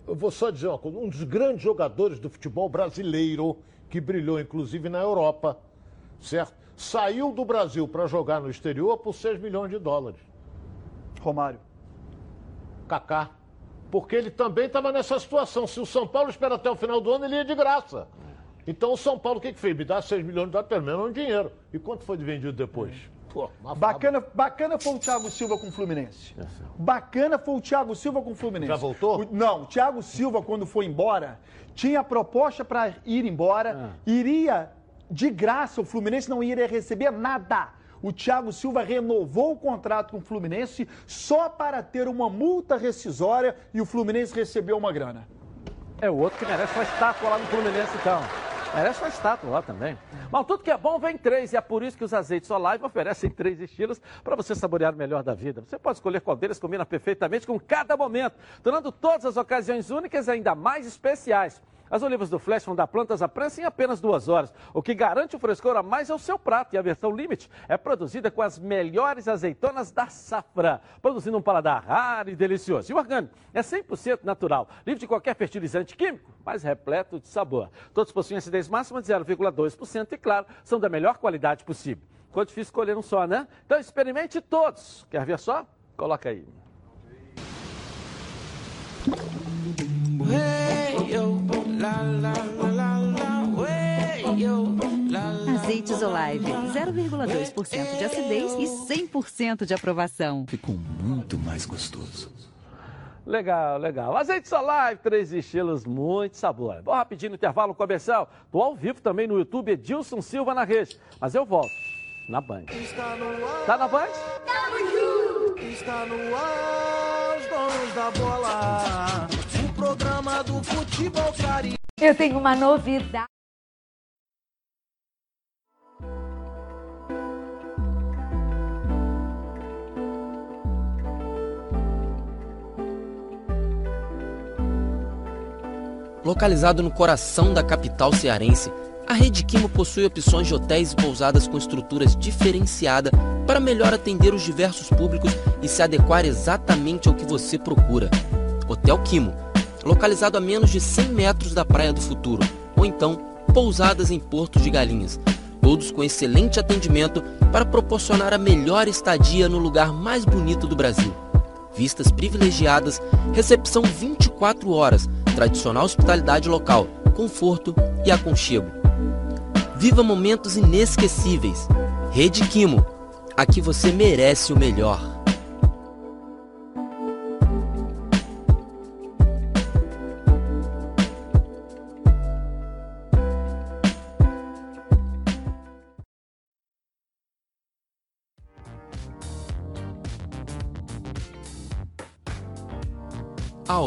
Speaker 7: Eu vou só dizer uma coisa. Um dos grandes jogadores do futebol brasileiro, que brilhou inclusive na Europa, certo? Saiu do Brasil para jogar no exterior por 6 milhões de dólares.
Speaker 8: Romário.
Speaker 7: Kaká. Porque ele também estava nessa situação. Se o São Paulo espera até o final do ano, ele ia de graça. Então o São Paulo o que, que fez? Me dá 6 milhões de dólares, pelo menos um dinheiro. E quanto foi vendido depois? Pô,
Speaker 8: Bacana, bacana foi o Thiago Silva com o Fluminense. Bacana foi o Thiago Silva com o Fluminense.
Speaker 7: Já voltou?
Speaker 8: O- não, o Thiago Silva, quando foi embora, tinha proposta para ir embora, iria de graça, o Fluminense não iria receber nada. O Thiago Silva renovou o contrato com o Fluminense só para ter uma multa rescisória e o Fluminense recebeu uma grana.
Speaker 1: É o outro que merece uma estátua lá no Fluminense, então. Merece uma estátua lá também. Mas tudo que é bom vem em três, e é por isso que os azeites Olive oferecem três estilos para você saborear o melhor da vida. Você pode escolher qual deles combina perfeitamente com cada momento, tornando todas as ocasiões únicas ainda mais especiais. As olivas do Flash vão dar plantas à prensa em apenas duas horas. O que garante o frescor a mais é o seu prato. E a versão Limite é produzida com as melhores azeitonas da safra, produzindo um paladar raro e delicioso. E o orgânico é 100% natural, livre de qualquer fertilizante químico, mas repleto de sabor. Todos possuem acidez máxima de 0,2% e, claro, são da melhor qualidade possível. Ficou difícil escolher um só, né? Então experimente todos. Quer ver só? Coloca aí.
Speaker 6: Hey yo, la la la la la, way yo,
Speaker 16: Live. 0,2% de acidez e 100% de aprovação.
Speaker 17: Ficou muito mais gostoso.
Speaker 1: Legal, legal. Azeite Solar, três estilos, muito sabor. Vou rapidinho no intervalo comercial. Tô ao vivo também no YouTube, Edilson Silva na rede. Mas eu volto na Band. Tá na Band?
Speaker 6: Está no ar, os donos da bola. Programa do futebol carioca.
Speaker 18: Eu tenho uma novidade.
Speaker 10: Localizado no coração da capital cearense, a Rede Quimo possui opções de hotéis e pousadas com estruturas diferenciadas para melhor atender os diversos públicos e se adequar exatamente ao que você procura. Hotel Quimo, localizado a menos de 100 metros da Praia do Futuro, ou então pousadas em Porto de Galinhas, todos com excelente atendimento para proporcionar a melhor estadia no lugar mais bonito do Brasil. Vistas privilegiadas, recepção 24 horas, tradicional hospitalidade local, conforto e aconchego. Viva momentos inesquecíveis. Rede Quimo. Aqui você merece o melhor.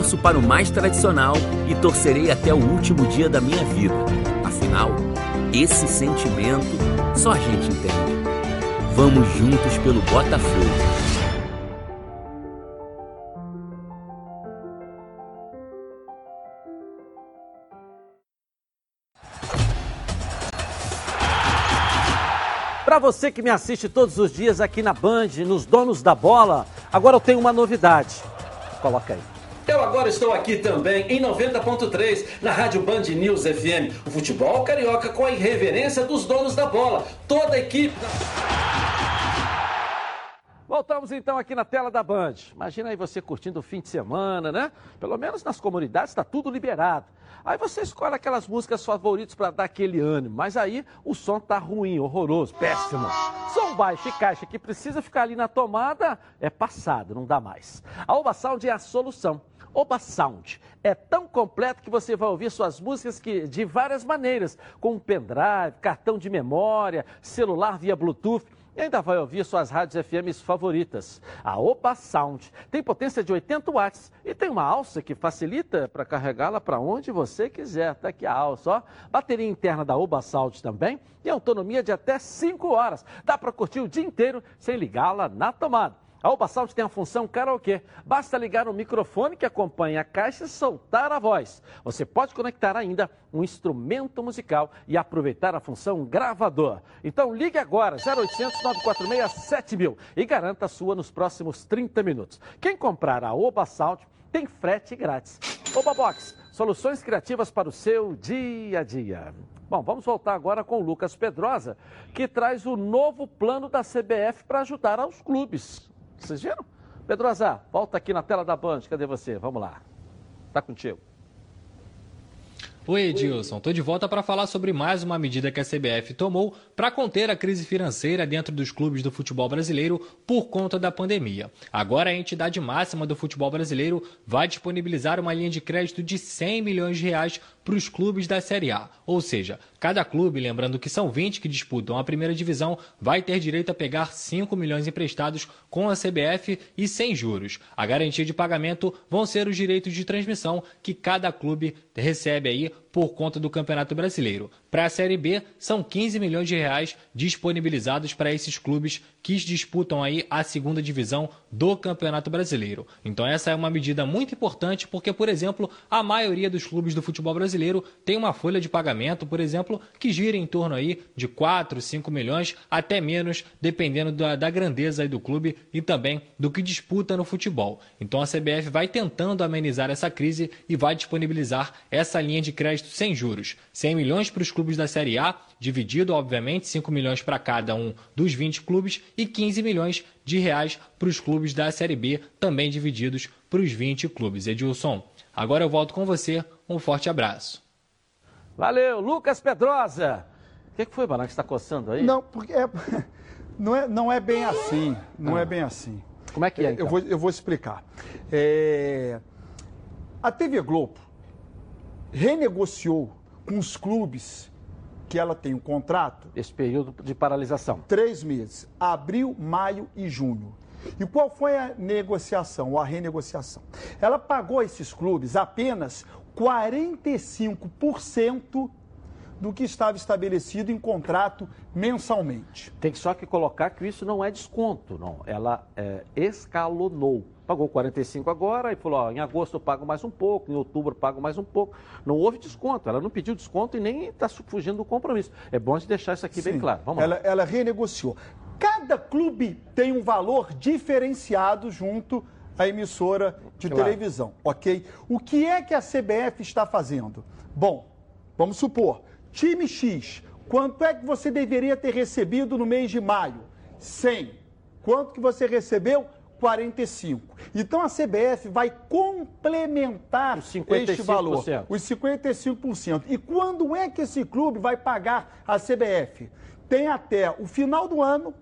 Speaker 19: torço para o mais tradicional e torcerei até o último dia da minha vida. Afinal, esse sentimento só a gente entende. Vamos juntos pelo Botafogo.
Speaker 1: Para você que me assiste todos os dias aqui na Band, nos Donos da Bola, agora eu tenho uma novidade. Coloca aí. Eu agora estou aqui também em 90.3 na Rádio Band News FM. O futebol carioca com a irreverência dos donos da bola. Toda a equipe. Voltamos então aqui na tela da Band. Imagina aí você curtindo o fim de semana, né? Pelo menos nas comunidades está tudo liberado. Aí você escolhe aquelas músicas favoritas para dar aquele ânimo, mas aí o som tá ruim, horroroso, péssimo. Som baixo e caixa que precisa ficar ali na tomada é passado, não dá mais. A Oba Sound é a solução. Oba Sound é tão completo que você vai ouvir suas músicas que, de várias maneiras, com pendrive, cartão de memória, celular via Bluetooth e ainda vai ouvir suas rádios FMs favoritas. A Oba Sound tem potência de 80 watts e tem uma alça que facilita para carregá-la para onde você quiser. Tá aqui a alça, ó. Bateria interna da Oba Sound também e autonomia de até 5 horas. Dá para curtir o dia inteiro sem ligá-la na tomada. A Sound tem a função karaokê. Basta ligar o microfone que acompanha a caixa e soltar a voz. Você pode conectar ainda um instrumento musical e aproveitar a função gravador. Então ligue agora, 0800 946 7000 e garanta a sua nos próximos 30 minutos. Quem comprar a Oba Sound tem frete grátis. Oba Box, soluções criativas para o seu dia a dia. Bom, vamos voltar agora com o Lucas Pedrosa, que traz o novo plano da CBF para ajudar aos clubes. Vocês viram? Pedrosa, volta aqui na tela da Band. Cadê você? Vamos lá. Tá contigo.
Speaker 5: Oi, Edilson. Tô de volta para falar sobre mais uma medida que a CBF tomou para conter a crise financeira dentro dos clubes do futebol brasileiro por conta da pandemia. Agora a entidade máxima do futebol brasileiro vai disponibilizar uma linha de crédito de 100 milhões de reais para os clubes da Série A. Ou seja, cada clube, lembrando que são 20 que disputam a primeira divisão, vai ter direito a pegar 5 milhões emprestados com a CBF e sem juros. A garantia de pagamento vão ser os direitos de transmissão que cada clube recebe aí por conta do Campeonato Brasileiro. Para a Série B, são 15 milhões de reais disponibilizados para esses clubes que disputam aí a segunda divisão do Campeonato Brasileiro. Então essa é uma medida muito importante porque, por exemplo, a maioria dos clubes do futebol brasileiro tem uma folha de pagamento, por exemplo, que gira em torno aí de 4, 5 milhões, até menos, dependendo da, da grandeza do clube e também do que disputa no futebol. Então a CBF vai tentando amenizar essa crise e vai disponibilizar essa linha de crédito sem juros. 100 milhões para os clubes da Série A, dividido, obviamente, 5 milhões para cada um dos 20 clubes e 15 milhões de reais para os clubes da Série B, também divididos para os 20 clubes. Edilson, agora eu volto com você. Um forte abraço.
Speaker 1: Valeu, Lucas Pedrosa. O que, que foi, Balan, que está coçando aí?
Speaker 8: Não, porque é, não, é, não é bem assim. Não
Speaker 1: Ah.
Speaker 8: é bem assim.
Speaker 1: Como é que é, então?
Speaker 8: Eu vou, eu vou explicar. É, a TV Globo renegociou com os clubes que ela tem um contrato.
Speaker 1: Esse período de paralisação.
Speaker 8: Três meses. Abril, maio e junho. E qual foi a negociação, ou a renegociação? Ela pagou a esses clubes apenas 45% do que estava estabelecido em contrato mensalmente.
Speaker 1: Tem só que colocar que isso não é desconto, não. Ela é, escalonou. Pagou 45 agora e falou, ó, em agosto eu pago mais um pouco, em outubro eu pago mais um pouco. Não houve desconto, ela não pediu desconto e nem está fugindo do compromisso. É bom de deixar isso aqui bem
Speaker 8: Sim,
Speaker 1: claro. Vamos
Speaker 8: ela,
Speaker 1: lá.
Speaker 8: ela renegociou. Cada clube tem um valor diferenciado junto à emissora de
Speaker 1: Claro.
Speaker 8: televisão, ok? O que é que a CBF está fazendo? Bom, vamos supor, time X, quanto é que você deveria ter recebido no mês de maio? 100. Quanto que você recebeu? 45. Então a CBF vai complementar este valor,
Speaker 1: 55%.
Speaker 8: os 55%. E quando é que esse clube vai pagar a CBF? Tem até o final do ano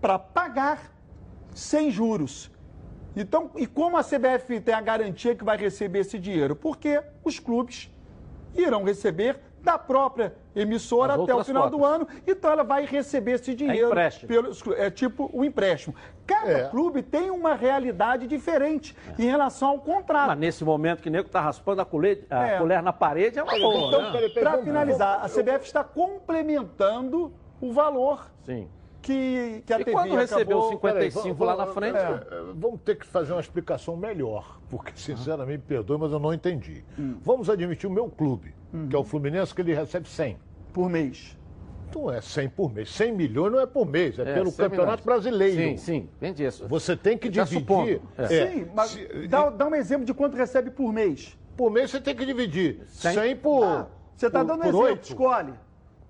Speaker 8: para pagar sem juros. Então, e como a CBF tem a garantia que vai receber esse dinheiro? Porque os clubes irão receber da própria emissora
Speaker 1: As
Speaker 8: até o final do
Speaker 1: cotas.
Speaker 8: ano, então ela vai receber esse dinheiro.
Speaker 1: empréstimo.
Speaker 8: pelos clu- é tipo o empréstimo. Cada
Speaker 1: É.
Speaker 8: clube tem uma realidade diferente em relação ao contrato.
Speaker 1: Mas nesse momento que o nego está raspando a colher, a
Speaker 8: É.
Speaker 1: colher na parede, é uma boa.
Speaker 8: Então,
Speaker 1: né?
Speaker 8: para finalizar, a CBF está complementando o valor
Speaker 1: Sim.
Speaker 8: Que, que a
Speaker 1: E
Speaker 8: TV
Speaker 1: quando recebeu
Speaker 8: acabou...
Speaker 1: 55 lá na frente?
Speaker 7: É, vamos ter que fazer uma explicação melhor, porque, sinceramente, me perdoe, mas eu não entendi.
Speaker 8: Hum.
Speaker 7: Vamos admitir o meu clube, que é o Fluminense, que ele recebe 100.
Speaker 8: Por mês.
Speaker 7: Não é 100 por mês. 100 milhões não é por mês, é,
Speaker 1: É,
Speaker 7: pelo
Speaker 1: 100
Speaker 7: Campeonato
Speaker 1: milhões.
Speaker 7: Brasileiro.
Speaker 1: Sim, sim, vende isso.
Speaker 7: Você tem que
Speaker 1: Já
Speaker 7: dividir.
Speaker 1: supondo, é.
Speaker 8: Sim, mas dá, dá um exemplo de quanto recebe por mês.
Speaker 7: Por mês você tem que dividir 100,
Speaker 8: 100
Speaker 7: por.
Speaker 8: Ah, você está dando um
Speaker 7: por
Speaker 8: exemplo,
Speaker 7: oito.
Speaker 8: escolhe.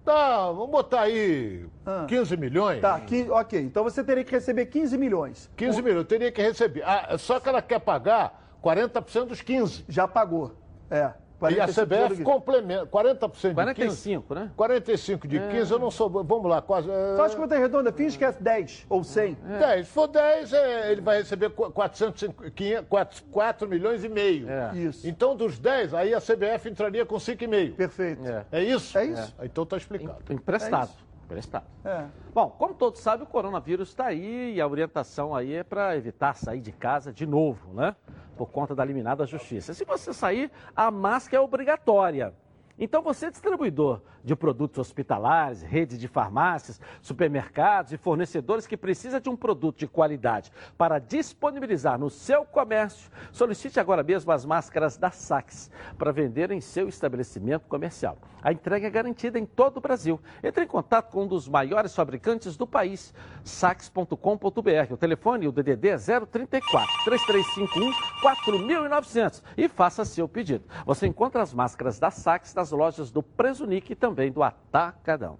Speaker 7: Tá, vamos botar aí 15 milhões.
Speaker 8: Tá, qui- ok. Então você teria que receber 15 milhões.
Speaker 7: 15 milhões, eu teria que receber. Ah, só que ela quer pagar 40% dos 15.
Speaker 8: Já pagou. É.
Speaker 7: E a
Speaker 8: 45%
Speaker 7: CBF
Speaker 8: do-
Speaker 7: complementa. 40% de
Speaker 1: 45,
Speaker 7: 15.
Speaker 1: né?
Speaker 7: 45 de
Speaker 8: É.
Speaker 7: 15, eu não sou. Vamos lá, quase. é,
Speaker 8: Faz conta redonda, finge que é 10 ou 100.
Speaker 7: 10. Se for 10, é, ele vai receber qu- 405 500, 4, 4 milhões e meio.
Speaker 8: Isso.
Speaker 7: Então, dos 10, aí a CBF entraria com 5,5.
Speaker 8: Perfeito.
Speaker 7: É isso?
Speaker 8: É isso.
Speaker 7: Então tá explicado.
Speaker 1: Emprestado.
Speaker 8: Isso.
Speaker 1: Emprestado.
Speaker 8: É.
Speaker 1: Bom, como todos sabem, o coronavírus está aí e a orientação aí é para evitar sair de casa de novo, né? Por conta da liminar da justiça. Se você sair, a máscara é obrigatória. Então, você, distribuidor de produtos hospitalares, redes de farmácias, supermercados e fornecedores que precisa de um produto de qualidade para disponibilizar no seu comércio, solicite agora mesmo as máscaras da Sax para vender em seu estabelecimento comercial. A entrega é garantida em todo o Brasil. Entre em contato com um dos maiores fabricantes do país, sax.com.br. O telefone, o DDD é 034 3351 4900 e faça seu pedido. Você encontra as máscaras da Sax nas lojas do Presunic e também do Atacadão.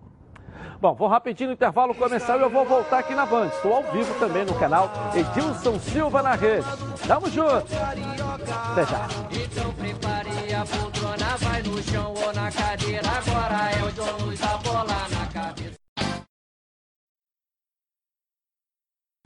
Speaker 1: Bom, vou rapidinho no intervalo comercial e eu vou voltar aqui na Band. Estou ao vivo também no canal Edilson Silva na rede. Tamo junto. Até já.
Speaker 6: Então prepare a poltrona vai no chão ou na cadeira. Agora é o John Luz, a bola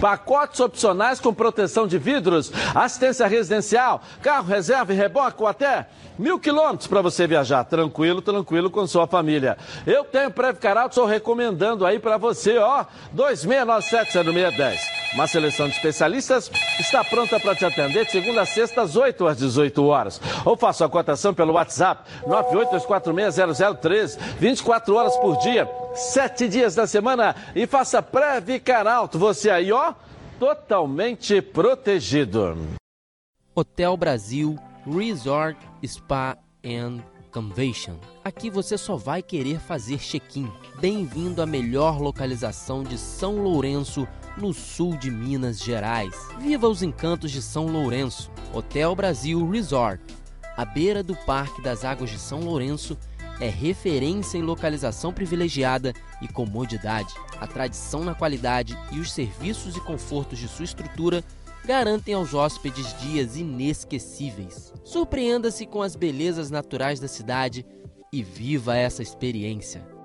Speaker 1: Pacotes opcionais com proteção de vidros, assistência residencial, carro reserva e reboque ou até mil quilômetros para você viajar tranquilo, tranquilo com sua família. Eu tenho Preve Caralto, estou recomendando aí para você, ó, 2697-0610. Uma seleção de especialistas está pronta para te atender de segunda a sexta, às 8 às 18 horas. Ou faça a cotação pelo WhatsApp 982460013, 24 horas por dia, 7 dias da semana e faça Preve Caralto. Você aí, ó, totalmente protegido.
Speaker 10: Hotel Brasil Resort Spa and Convention. Aqui você só vai querer fazer check-in. Bem-vindo à melhor localização de São Lourenço, no sul de Minas Gerais. Viva os encantos de São Lourenço. Hotel Brasil Resort. À beira do Parque das Águas de São Lourenço, é referência em localização privilegiada e comodidade. A tradição na qualidade e os serviços e confortos de sua estrutura garantem aos hóspedes dias inesquecíveis. Surpreenda-se com as belezas naturais da cidade e viva essa experiência.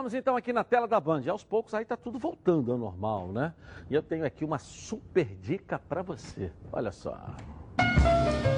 Speaker 1: Voltamos então aqui na tela da Band. Aos poucos aí tá tudo voltando ao normal, né? E eu tenho aqui uma super dica para você. Olha só.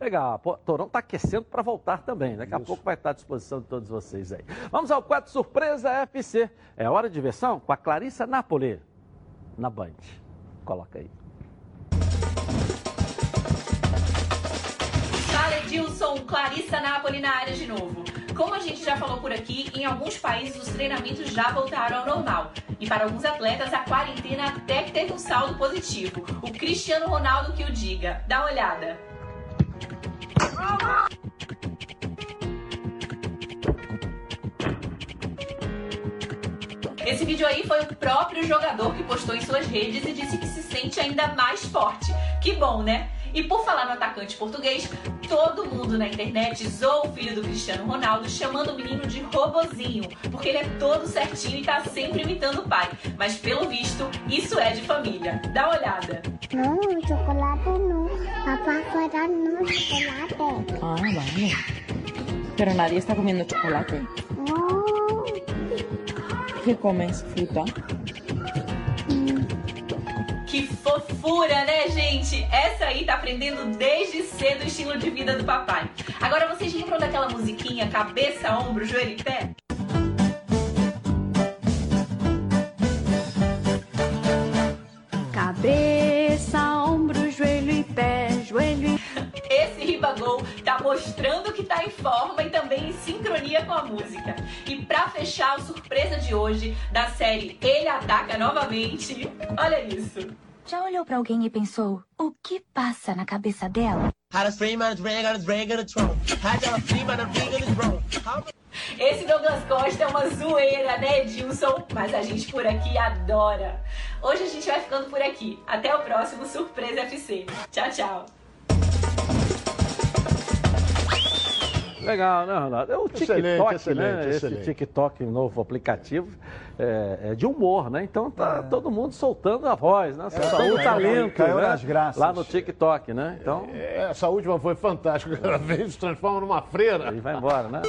Speaker 1: Legal, o Torão está aquecendo para voltar também. Daqui a pouco vai estar à disposição de todos vocês aí. Vamos ao quadro Surpresa FC. É hora de diversão com a Clarissa Napoli, na Band. Coloca aí.
Speaker 20: Fala Edilson, Clarissa Napoli na área de novo. Como a gente já falou por aqui, em alguns países os treinamentos já voltaram ao normal. E para alguns atletas, a quarentena até que teve um saldo positivo. O Cristiano Ronaldo que o diga. Dá uma olhada. Esse vídeo aí foi o próprio jogador que postou em suas redes e disse que se sente ainda mais forte. Que bom, né? E por falar no atacante português, todo mundo na internet zoou o filho do Cristiano Ronaldo, chamando o menino de robozinho, porque ele é todo certinho e tá sempre imitando o pai. Mas pelo visto, isso é de família. Dá uma olhada.
Speaker 21: No, chocolate no. Papá fue dando chocolate.
Speaker 22: Ah, vale. Pero nadie está comiendo chocolate.
Speaker 21: No.
Speaker 22: ¿Qué comes? ¿Fruta?
Speaker 20: Que fofura, né, gente? Essa aí tá aprendendo desde cedo o estilo de vida do papai. Agora vocês lembram daquela musiquinha cabeça, ombro, joelho e pé?
Speaker 21: Cabeça, ombro, joelho e pé, joelho e
Speaker 20: Esse Ribagol tá mostrando que tá em forma e também em sincronia com a música. E pra fechar a surpresa de hoje da série Ele Ataca Novamente, olha isso.
Speaker 21: Já olhou pra alguém e pensou, o que passa na cabeça dela?
Speaker 20: Esse Douglas Costa é uma zoeira, né, Edilson? Mas a gente por aqui adora. Hoje a gente vai ficando por aqui. Até o próximo Surpresa FC. Tchau, tchau.
Speaker 1: Legal, né, Ronaldo? É o TikTok,
Speaker 7: excelente,
Speaker 1: né?
Speaker 7: excelente.
Speaker 1: Esse TikTok, novo aplicativo, é, é de humor, né? Então tá todo mundo soltando a voz, né? Soltando
Speaker 7: saúde,
Speaker 1: o talento,
Speaker 7: caiu
Speaker 1: né?
Speaker 7: nas graças.
Speaker 1: Lá no TikTok, né? Então...
Speaker 7: É, Essa última foi fantástica. Ela veio se transforma numa freira.
Speaker 1: E vai embora, né?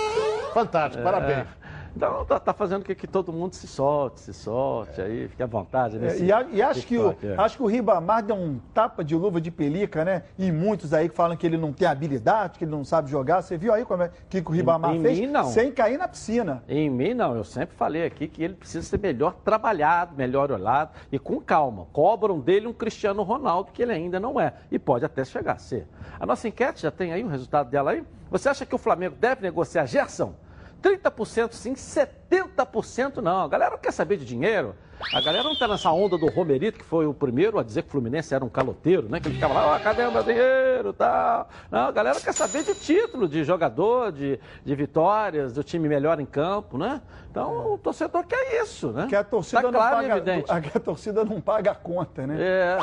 Speaker 7: Fantástico,
Speaker 1: É,
Speaker 7: parabéns.
Speaker 1: Então tá, tá fazendo com que todo mundo se solte, se solte aí, fique à vontade
Speaker 8: É,
Speaker 1: nesse
Speaker 8: e, a- e acho, que o,
Speaker 1: é.
Speaker 8: acho que o Ribamar deu um tapa de luva de pelica, né? E muitos aí que falam que ele não tem habilidade, que ele não sabe jogar. Você viu aí como é que, que o Ribamar
Speaker 1: Em- em
Speaker 8: fez?
Speaker 1: mim, não.
Speaker 8: Sem cair na piscina.
Speaker 1: Em mim, não. Eu sempre falei aqui que ele precisa ser melhor trabalhado, melhor olhado e com calma. Cobram dele um Cristiano Ronaldo, que ele ainda não é. E pode até chegar a ser. A nossa enquete já tem aí o resultado dela aí? Você acha que o Flamengo deve negociar Gerson? 30% sim, 70% não. A galera não quer saber de dinheiro. A galera não está nessa onda do Romerito, que foi o primeiro a dizer que o Fluminense era um caloteiro, né? Que ele ficava lá, ó, cadê o meu dinheiro tal. Não, a galera quer saber de título, de jogador, de, de vitórias, do time melhor em campo, né? Então o torcedor quer isso, né?
Speaker 8: Que a torcida,
Speaker 1: tá
Speaker 8: não
Speaker 1: claro
Speaker 8: paga,
Speaker 1: evidente.
Speaker 8: a, a torcida não paga a conta, né?
Speaker 1: É,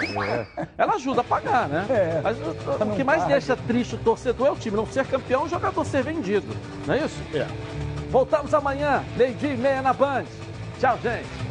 Speaker 1: é. Ela ajuda a pagar, né?
Speaker 8: É.
Speaker 1: Mas o, o que mais
Speaker 8: paga.
Speaker 1: deixa triste o torcedor é o time não ser campeão e o jogador ser vendido. Não é isso? É. Voltamos amanhã, meio-dia e meia na Band. Tchau, gente.